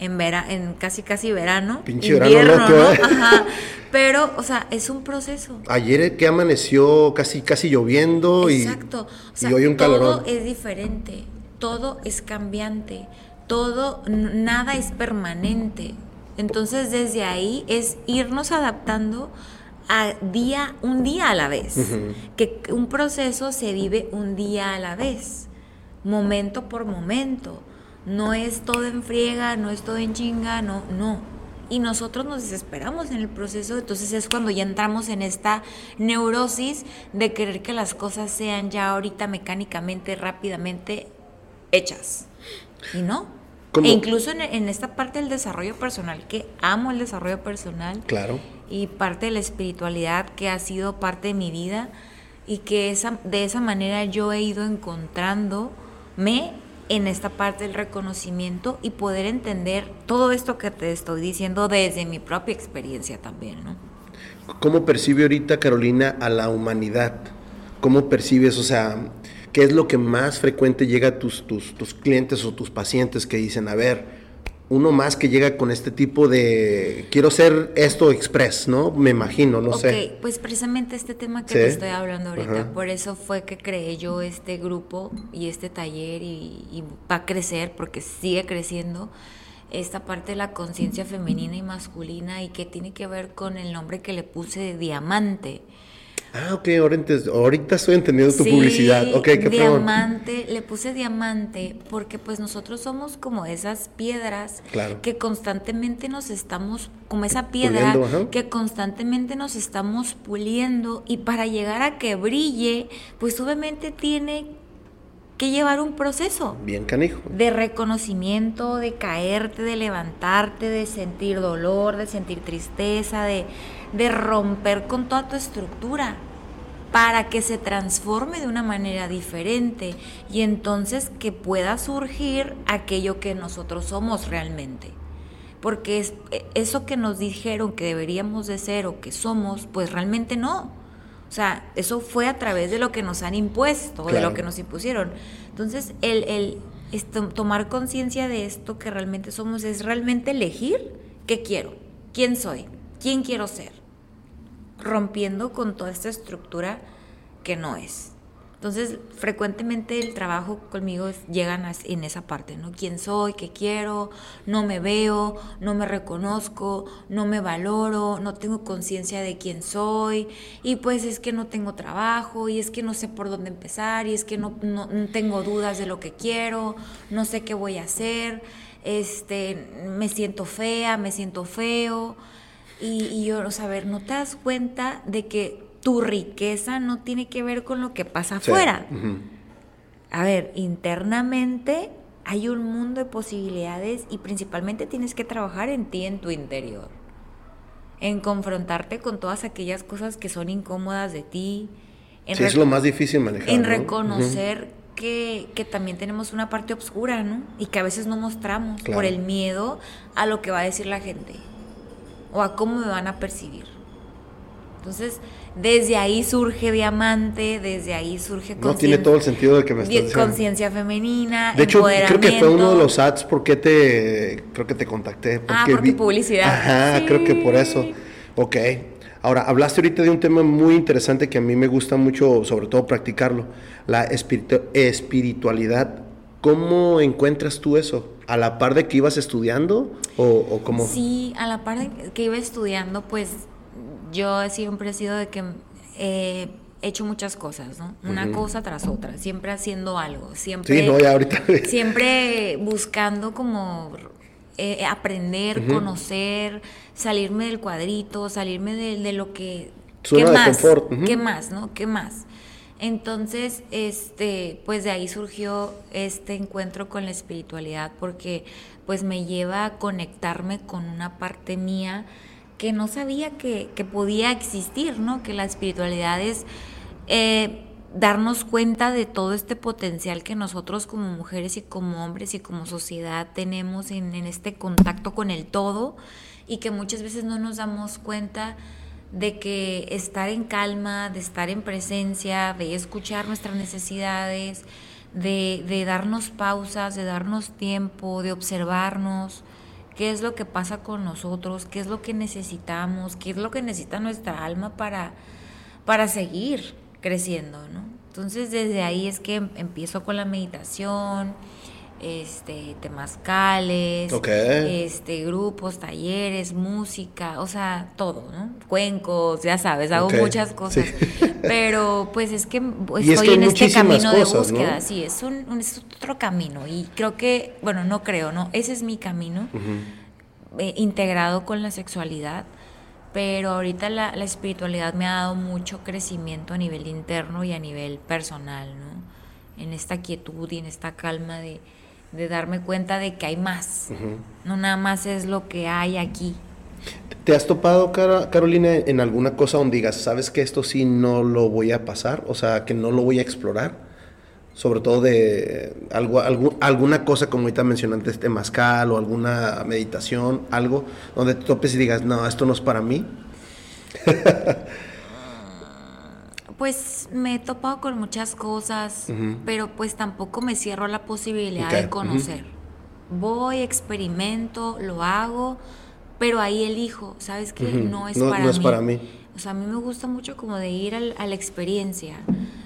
en, vera, en casi casi verano. Pinche verano loco, ¿no? ¿eh? Ajá. Pero, o sea, es un proceso. Ayer que amaneció casi casi lloviendo Exacto. y, hoy un calor. Todo es diferente, todo es cambiante, todo, nada es permanente. Entonces, desde ahí es irnos adaptando a día, un día a la vez. Que un proceso se vive un día a la vez, momento por momento no es todo en friega, no es todo en chinga, no, no. Y nosotros nos desesperamos en el proceso, entonces es cuando ya entramos en esta neurosis de querer que las cosas sean ya ahorita mecánicamente, rápidamente hechas. Y no. E incluso en, en, esta parte del desarrollo personal, que amo el desarrollo personal. Claro. Y parte de la espiritualidad que ha sido parte de mi vida y que esa, de esa manera yo he ido encontrándome en esta parte del reconocimiento y poder entender todo esto que te estoy diciendo desde mi propia experiencia también, ¿no? ¿Cómo percibe ahorita Carolina a la humanidad? ¿Cómo percibes, o sea, qué es lo que más frecuente llega a tus, tus, tus clientes o tus pacientes que dicen, a ver, uno más que llega con este tipo de quiero ser esto express, ¿no? Me imagino, no sé. Ok, pues precisamente este tema que te estoy hablando ahorita, por eso fue que creé yo este grupo y este taller y, va a crecer porque sigue creciendo. esta parte de la conciencia femenina y masculina y que tiene que ver con el nombre que le puse de diamante. Ah, ok, ahorita estoy entendiendo tu publicidad. Ok, qué Diamante, le puse diamante porque pues nosotros somos como esas piedras que constantemente nos estamos, como esa piedra que constantemente nos estamos puliendo y para llegar a que brille, pues obviamente tiene que llevar un proceso. Bien canijo. De reconocimiento, de caerte, de levantarte, de sentir dolor, de sentir tristeza, de de romper con toda tu estructura para que se transforme de una manera diferente y entonces que pueda surgir aquello que nosotros somos realmente. Porque es, eso que nos dijeron que deberíamos de ser o que somos, pues realmente no. O sea, eso fue a través de lo que nos han impuesto, de lo que nos impusieron. Entonces, el, el tomar conciencia de esto que realmente somos es realmente elegir qué quiero, quién soy, quién quiero ser rompiendo con toda esta estructura que no es. Entonces, frecuentemente el trabajo conmigo llegan en esa parte, ¿no? ¿Quién soy? ¿Qué quiero? No me veo, no me reconozco, no me valoro, no tengo conciencia de quién soy, y pues es que no tengo trabajo, y es que no sé por dónde empezar, y es que no, tengo dudas de lo que quiero, no sé qué voy a hacer, este, me siento fea, me siento feo, y, yo, o sea, a ver, ¿no te das cuenta de que tu riqueza no tiene que ver con lo que pasa afuera? A ver, internamente hay un mundo de posibilidades y principalmente tienes que trabajar en ti, en tu interior. En confrontarte con todas aquellas cosas que son incómodas de ti. En sí, es lo más difícil manejar. En reconocer que, que, también tenemos una parte oscura, ¿no? Y que a veces no mostramos por el miedo a lo que va a decir la gente o a cómo me van a percibir. Entonces, desde ahí surge Diamante, desde ahí surge No tiene todo el sentido de que me estás Conciencia femenina, De hecho, creo que fue uno de los ads porque te creo que te contacté ah, porque ah, por publicidad. Ajá, creo que por eso. Ok. Ahora, hablaste ahorita de un tema muy interesante que a mí me gusta mucho, sobre todo practicarlo, la espiritualidad. ¿Cómo encuentras tú eso? ¿A la par de que ibas estudiando o, o cómo? Sí, a la par de que iba estudiando, pues yo siempre he sido de que he hecho muchas cosas, ¿no? Una cosa tras otra, siempre haciendo algo, siempre, sí, no, ya ahorita... siempre buscando como eh, aprender, conocer, salirme del cuadrito, salirme de, lo que... ¿Qué más? ¿Qué más, no? ¿Qué más? Entonces, este, pues de ahí surgió este encuentro con la espiritualidad, porque pues me lleva a conectarme con una parte mía que no sabía que, podía existir, ¿no? Que la espiritualidad es eh, darnos cuenta de todo este potencial que nosotros como mujeres y como hombres y como sociedad tenemos en, en este contacto con el todo y que muchas veces no nos damos cuenta de que estar en calma, de estar en presencia, de escuchar nuestras necesidades, de, darnos pausas, de darnos tiempo, de observarnos, qué es lo que pasa con nosotros, qué es lo que necesitamos, qué es lo que necesita nuestra alma para, para seguir creciendo, ¿no? Entonces desde ahí es que empiezo con la meditación, este, temazcales, este, grupos, talleres, música, o sea, todo, ¿no? Cuencos, ya sabes, hago muchas cosas. Pero pues es que estoy en este camino de búsqueda, sí, es, un, es otro camino. Y creo que, bueno, no creo, ¿no? Ese es mi camino, eh, integrado con la sexualidad. Pero ahorita la, la espiritualidad me ha dado mucho crecimiento a nivel interno y a nivel personal, ¿no? En esta quietud y en esta calma de, de darme cuenta de que hay más. No nada más es lo que hay aquí. ¿Te has topado, Carolina, en alguna cosa donde digas, sabes que esto sí no lo voy a pasar? O sea, que no lo voy a explorar. Sobre todo de algo, alguna cosa como ahorita mencionaste, este mascal o alguna meditación, algo donde te topes y digas, no, esto no es para mí. Pues me he topado con muchas cosas, pero pues tampoco me cierro a la posibilidad de conocer. Voy, experimento, lo hago, pero ahí elijo, ¿sabes qué? No es, para, no es para mí. O sea, a mí me gusta mucho como de ir a la experiencia,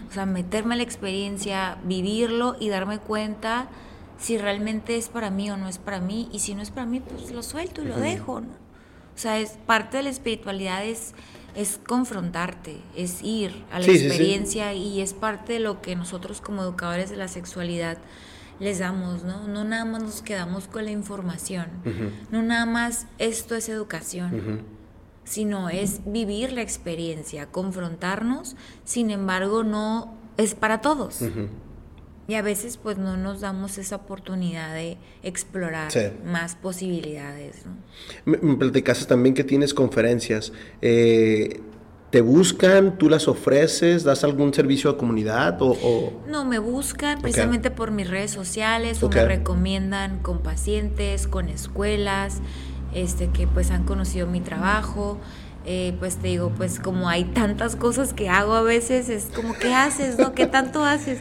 o sea, meterme a la experiencia, vivirlo y darme cuenta si realmente es para mí o no es para mí, y si no es para mí, pues lo suelto y lo dejo, ¿no? O sea, es parte de la espiritualidad es, es confrontarte, es ir a la experiencia y es parte de lo que nosotros como educadores de la sexualidad les damos, ¿no? No nada más nos quedamos con la información, no nada más esto es educación, sino es vivir la experiencia, confrontarnos, sin embargo no es para todos. Y a veces pues no nos damos esa oportunidad de explorar más posibilidades. Me, me, platicaste también que tienes conferencias. Eh, ¿Te buscan? ¿Tú las ofreces? ¿Das algún servicio a comunidad? O, No, me buscan precisamente por mis redes sociales o me recomiendan con pacientes, con escuelas, este, que pues han conocido mi trabajo. Eh, pues te digo, pues como hay tantas cosas que hago a veces, es como, ¿qué haces? ¿No? ¿Qué tanto haces?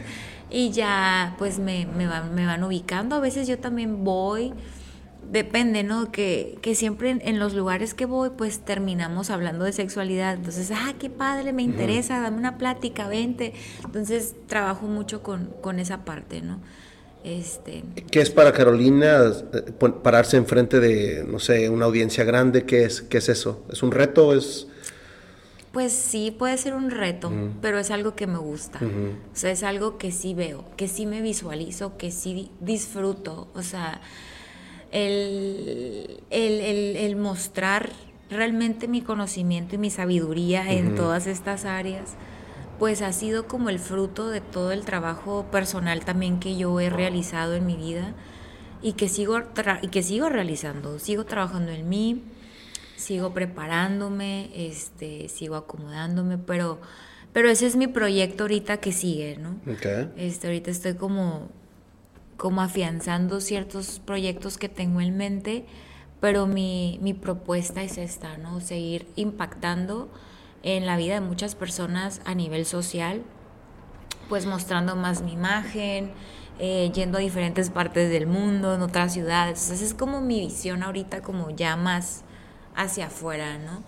Y ya pues me, me, van, me van ubicando. A veces yo también voy, depende, ¿no? Que, que siempre en, los lugares que voy pues terminamos hablando de sexualidad. Entonces, ah, qué padre, me interesa, dame una plática, vente. Entonces trabajo mucho con, con esa parte, ¿no? Este... ¿Qué es para Carolina eh, pararse enfrente de, no sé, una audiencia grande? ¿Qué es, qué es eso? ¿Es un reto? ¿Es...? Pues sí, puede ser un reto, pero es algo que me gusta. O sea, es algo que sí veo, que sí me visualizo, que sí disfruto. O sea, el, el, mostrar realmente mi conocimiento y mi sabiduría en todas estas áreas, pues ha sido como el fruto de todo el trabajo personal también que yo he realizado en mi vida y que sigo, y que sigo realizando. Sigo trabajando en mí sigo preparándome, este, sigo acomodándome, pero, pero ese es mi proyecto ahorita que sigue, ¿no? Este, ahorita estoy como, como afianzando ciertos proyectos que tengo en mente, pero mi, mi propuesta es esta, ¿no? Seguir impactando en la vida de muchas personas a nivel social, pues mostrando más mi imagen, eh, yendo a diferentes partes del mundo, en otras ciudades. Entonces es como mi visión ahorita, como ya más hacia afuera, ¿no?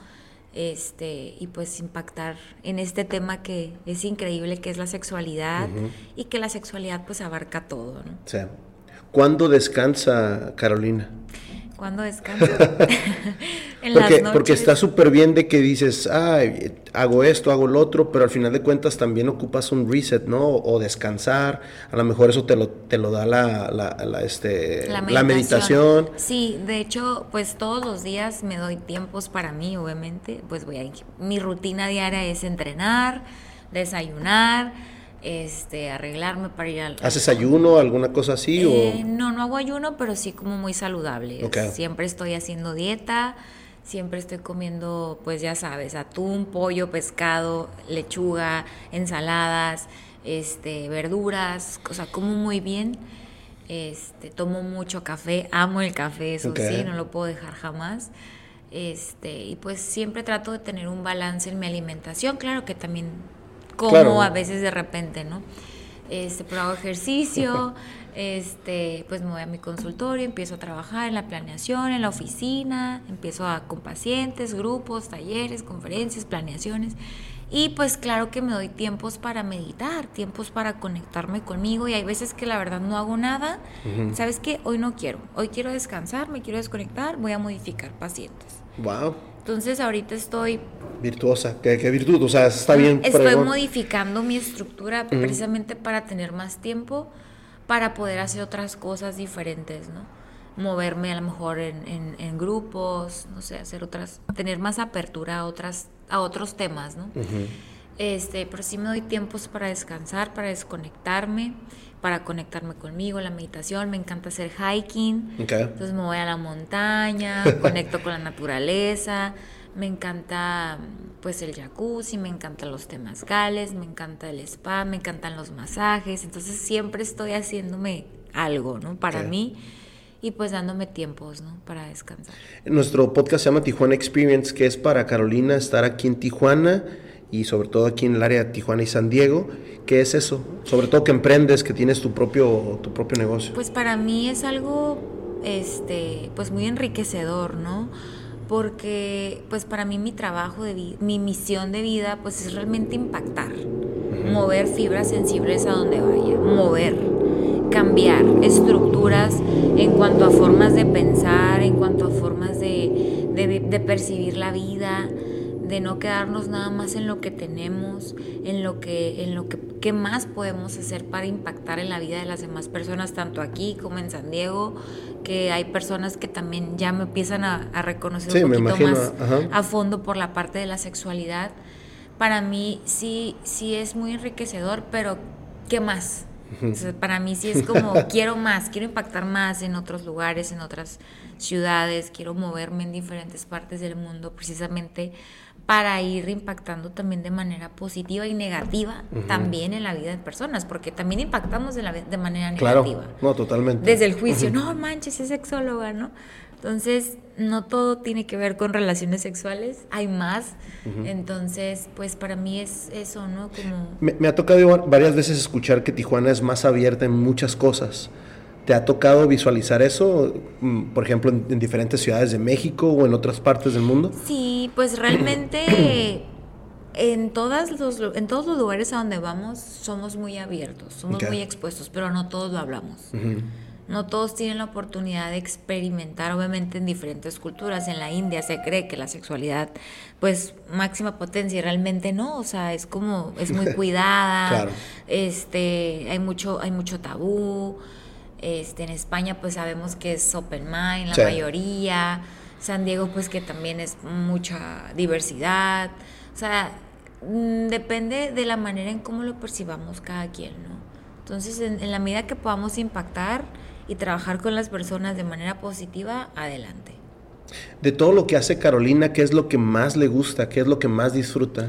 Este, y pues impactar en este tema que es increíble, que es la sexualidad, y que la sexualidad pues abarca todo, ¿no? Sí. ¿Cuándo descansa Carolina? ¿Cuándo descanso? en porque, las noches. porque está súper bien de que dices, ay, hago esto, hago lo otro, pero al final de cuentas también ocupas un reset, ¿no? O descansar, a lo mejor eso te lo, te lo da la, la, este, la, meditación. Sí, de hecho, pues todos los días me doy tiempos para mí, obviamente, pues voy a... Mi rutina diaria es entrenar, desayunar, este, arreglarme para ir al... ¿Haces ayuno, alguna cosa así? o... Eh, no, no hago ayuno, pero sí como muy saludable. Siempre estoy haciendo dieta, siempre estoy comiendo, pues ya sabes, atún, pollo, pescado, lechuga, ensaladas, este, verduras, o sea, como muy bien. Este, tomo mucho café, amo el café, eso sí, no lo puedo dejar jamás. Este, y pues siempre trato de tener un balance en mi alimentación, claro que también como a veces de repente, ¿no? Este, pero hago ejercicio, este, pues me voy a mi consultorio, empiezo a trabajar en la planeación, en la oficina, empiezo a, con pacientes, grupos, talleres, conferencias, planeaciones. Y pues claro que me doy tiempos para meditar, tiempos para conectarme conmigo y hay veces que la verdad no hago nada. ¿Sabes qué? Hoy no quiero. Hoy quiero descansar, me quiero desconectar, voy a modificar pacientes. Wow. Entonces ahorita estoy... Virtuosa, ¿qué, virtud? O sea, está bien. Estoy modificando mi estructura precisamente para tener más tiempo, para poder hacer otras cosas diferentes, ¿no? Moverme a lo mejor en, en, grupos, no sé, hacer otras, tener más apertura a, otras, a otros temas, ¿no? Este, pero sí me doy tiempos para descansar, para desconectarme para conectarme conmigo, la meditación, me encanta hacer hiking, entonces me voy a la montaña, conecto con la naturaleza, me encanta pues el jacuzzi, me encantan los temazcales, me encanta el spa, me encantan los masajes, entonces siempre estoy haciéndome algo, ¿no? Para mí y pues dándome tiempos, ¿no? Para descansar. Nuestro podcast se llama Tijuana Experience, que es para Carolina estar aquí en Tijuana y sobre todo aquí en el área de Tijuana y San Diego. ¿Qué es eso? Sobre todo que emprendes, que tienes tu propio, tu propio negocio. Pues para mí es algo este, pues muy enriquecedor, ¿no? Porque pues para mí mi trabajo, de mi misión de vida pues es realmente impactar, mover fibras sensibles a donde vaya, mover. cambiar estructuras en cuanto a formas de pensar, en cuanto a formas de, de percibir la vida, de no quedarnos nada más en lo que tenemos, en lo que, en lo que qué más podemos hacer para impactar en la vida de las demás personas, tanto aquí como en San Diego, que hay personas que también ya me empiezan a, reconocer un poquito más a fondo por la parte de la sexualidad. Para mí sí, sí es muy enriquecedor, pero ¿qué más? para mí sí es como quiero más, quiero impactar más en otros lugares, en otras ciudades, quiero moverme en diferentes partes del mundo precisamente para ir impactando también de manera positiva y negativa también en la vida de personas, porque también impactamos de, la, de manera negativa. Claro, no, totalmente. Desde el juicio, no manches, es sexóloga, ¿no? Entonces, no todo tiene que ver con relaciones sexuales, hay más. Entonces, pues para mí es eso, ¿no? Como... Me, me, ha tocado varias veces escuchar que Tijuana es más abierta en muchas cosas. ¿Te ha tocado visualizar eso, mm, por ejemplo, en, diferentes ciudades de México o en otras partes del mundo? Sí, pues realmente en, todas los, en todos los lugares a donde vamos somos muy abiertos, somos muy expuestos, pero no todos lo hablamos. No todos tienen la oportunidad de experimentar, obviamente, en diferentes culturas. En la India se cree que la sexualidad, pues, máxima potencia, y realmente no. O sea, es como, es muy cuidada. Este, hay mucho, hay mucho tabú. Este, en España pues sabemos que es open mind la mayoría. San Diego pues que también es mucha diversidad. O sea, mm, depende de la manera en cómo lo percibamos cada quien, ¿no? Entonces, en, la medida que podamos impactar y trabajar con las personas de manera positiva, adelante. De todo lo que hace Carolina, ¿qué es lo que más le gusta? ¿Qué es lo que más disfruta?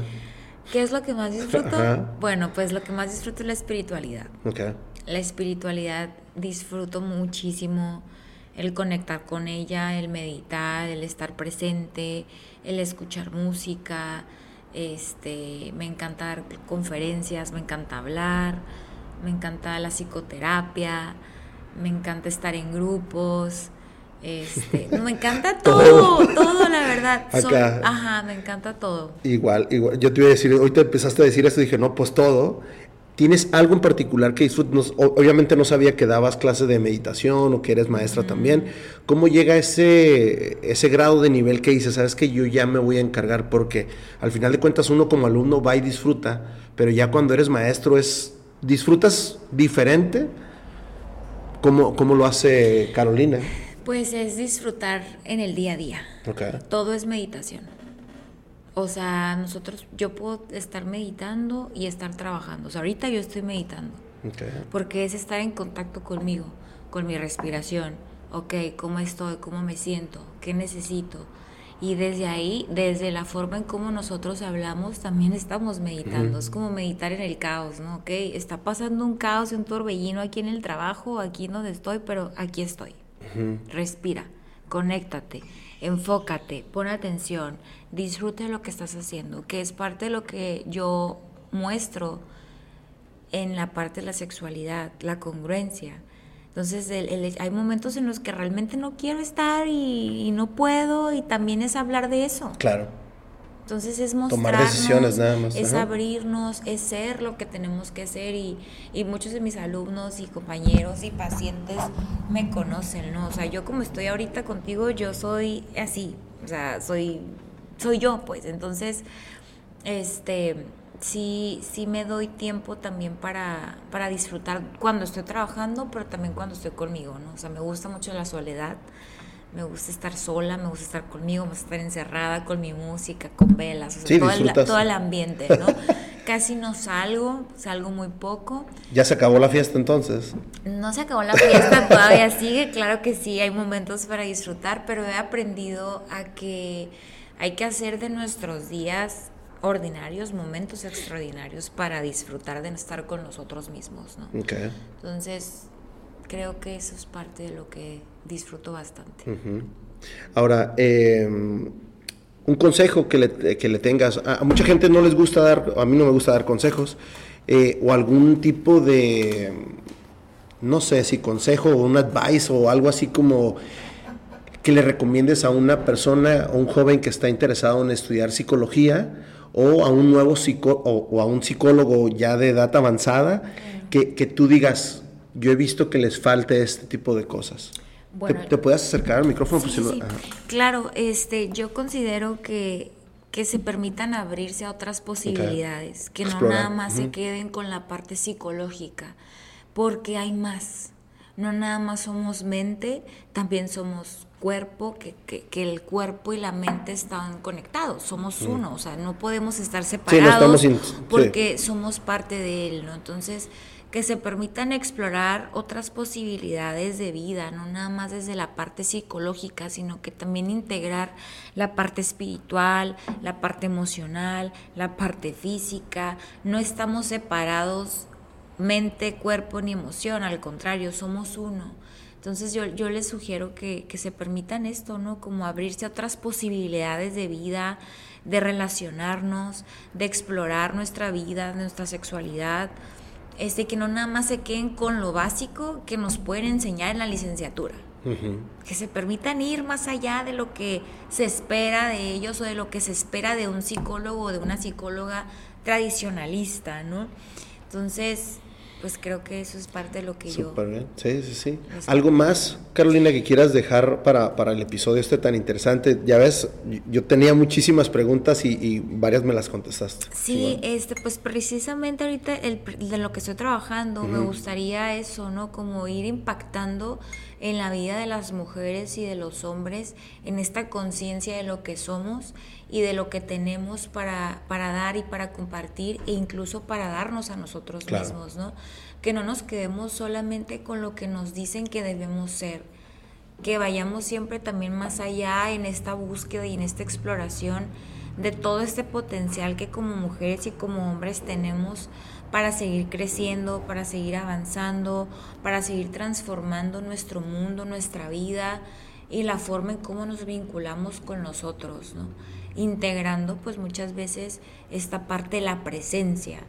¿Qué es lo que más disfruto? Bueno, pues lo que más disfruto es la espiritualidad. Okay. La espiritualidad disfruto muchísimo el conectar con ella, el meditar, el estar presente, el escuchar música, este, me encanta dar conferencias, me encanta hablar, me encanta la psicoterapia, me encanta estar en grupos, este, me encanta todo, todo, la verdad. ajá, me encanta todo. Igual, igual. Yo te iba a decir, hoy te empezaste a decir esto, dije, no, pues todo. ¿Tienes algo en particular que disfrutes? Obviamente no sabía que dabas clase de meditación o que eres maestra también. ¿Cómo llega ese, ese grado de nivel que dices, sabes que yo ya me voy a encargar? Porque al final de cuentas uno como alumno va y disfruta, pero ya cuando eres maestro es, disfrutas diferente. ¿Cómo, cómo lo hace Carolina? Pues es disfrutar en el día a día. Todo es meditación. O sea, nosotros, yo puedo estar meditando y estar trabajando. O sea, ahorita yo estoy meditando. Porque es estar en contacto conmigo, con mi respiración. Ok, ¿cómo estoy? ¿Cómo me siento? ¿Qué necesito? Y desde ahí, desde la forma en cómo nosotros hablamos, también estamos meditando. Es como meditar en el caos, ¿no? Ok, está pasando un caos y un torbellino aquí en el trabajo, aquí donde estoy, pero aquí estoy. Respira, conéctate enfócate, pon atención, disfrute lo que estás haciendo, que es parte de lo que yo muestro en la parte de la sexualidad, la congruencia. Entonces hay momentos en los que realmente no quiero estar y, no puedo y también es hablar de eso. Claro. Entonces es mostrarnos, es abrirnos, es ser lo que tenemos que ser y, y, muchos de mis alumnos y compañeros y pacientes me conocen, ¿no? O sea, yo como estoy ahorita contigo, yo soy así, o sea, soy, soy yo, pues. Entonces, este, sí, sí me doy tiempo también para, para disfrutar cuando estoy trabajando, pero también cuando estoy conmigo, ¿no? O sea, me gusta mucho la soledad me gusta estar sola, me gusta estar conmigo, me gusta estar encerrada con mi música, con velas, o sea, todo, el, todo, el, ambiente, ¿no? Casi no salgo, salgo muy poco. ¿Ya se acabó la fiesta entonces? No se acabó la fiesta, todavía sigue, claro que sí, hay momentos para disfrutar, pero he aprendido a que hay que hacer de nuestros días ordinarios, momentos extraordinarios para disfrutar de estar con nosotros mismos, ¿no? Okay. Entonces, creo que eso es parte de lo que disfruto bastante. Ahora, em, un consejo que le, que le tengas, a, mucha gente no les gusta dar, a mí no me gusta dar consejos, eh, o algún tipo de, no sé si consejo o un advice o algo así como que le recomiendes a una persona, a un joven que está interesado en estudiar psicología o a un nuevo psico o, a un psicólogo ya de edad avanzada, que, que tú digas, yo he visto que les falta este tipo de cosas. Bueno, ¿Te, puedes acercar al micrófono? Sí, sí. Claro, este, yo considero que, que se permitan abrirse a otras posibilidades, que no nada más se queden con la parte psicológica, porque hay más. No nada más somos mente, también somos cuerpo, que, que, el cuerpo y la mente están conectados, somos uno, o sea, no podemos estar separados porque somos parte de él, ¿no? Entonces, que se permitan explorar otras posibilidades de vida, no nada más desde la parte psicológica, sino que también integrar la parte espiritual, la parte emocional, la parte física. No estamos separados mente, cuerpo ni emoción, al contrario, somos uno. Entonces yo, yo les sugiero que, que, se permitan esto, ¿no? Como abrirse a otras posibilidades de vida, de relacionarnos, de explorar nuestra vida, nuestra sexualidad, este, que no nada más se queden con lo básico que nos pueden enseñar en la licenciatura. Que se permitan ir más allá de lo que se espera de ellos o de lo que se espera de un psicólogo o de una psicóloga tradicionalista, ¿no? Entonces, pues creo que eso es parte de lo que yo... Bien. Sí, sí, sí. ¿Algo más, Carolina, que quieras dejar para, para, el episodio este tan interesante? Ya ves, yo tenía muchísimas preguntas y, varias me las contestaste. Sí, este, pues precisamente ahorita el, de lo que estoy trabajando, me gustaría eso, ¿no? Como ir impactando en la vida de las mujeres y de los hombres, en esta conciencia de lo que somos y de lo que tenemos para, para dar y para compartir e incluso para darnos a nosotros mismos, ¿no? Que no nos quedemos solamente con lo que nos dicen que debemos ser, que vayamos siempre también más allá en esta búsqueda y en esta exploración de todo este potencial que como mujeres y como hombres tenemos para seguir creciendo, para seguir avanzando, para seguir transformando nuestro mundo, nuestra vida y la forma en cómo nos vinculamos con nosotros, ¿no? integrando pues muchas veces esta parte de la presencia,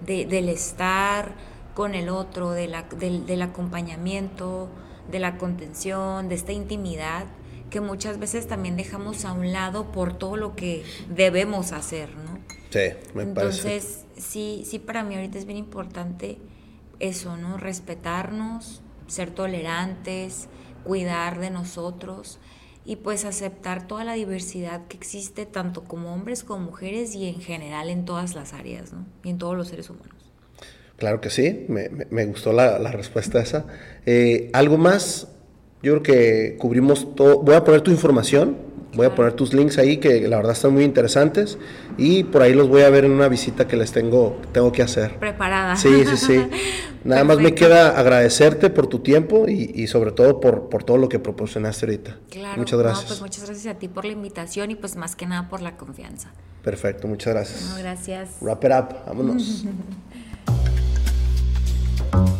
del estar con el otro, de la, del, del acompañamiento, de la contención, de esta intimidad que muchas veces también dejamos a un lado por todo lo que debemos hacer, ¿no? Sí, me parece. Entonces, sí, sí, para mí ahorita es bien importante eso, ¿no? Respetarnos, ser tolerantes, cuidar de nosotros y pues aceptar toda la diversidad que existe tanto como hombres como mujeres y en general en todas las áreas, ¿no? Y en todos los seres humanos. Claro que sí, me, gustó la, la, respuesta esa. Eh, ¿Algo más? Yo creo que cubrimos todo. Voy a poner tu información Voy a poner tus links ahí que la verdad están muy interesantes y por ahí los voy a ver en una visita que les tengo, tengo que hacer. Preparada. Sí, sí, sí. Nada más me queda agradecerte por tu tiempo y, sobre todo por, por, todo lo que proporcionaste ahorita. Claro. Muchas gracias. pues muchas gracias a ti por la invitación y pues más que nada por la confianza. Perfecto, muchas gracias. gracias. Wrap it up, vámonos.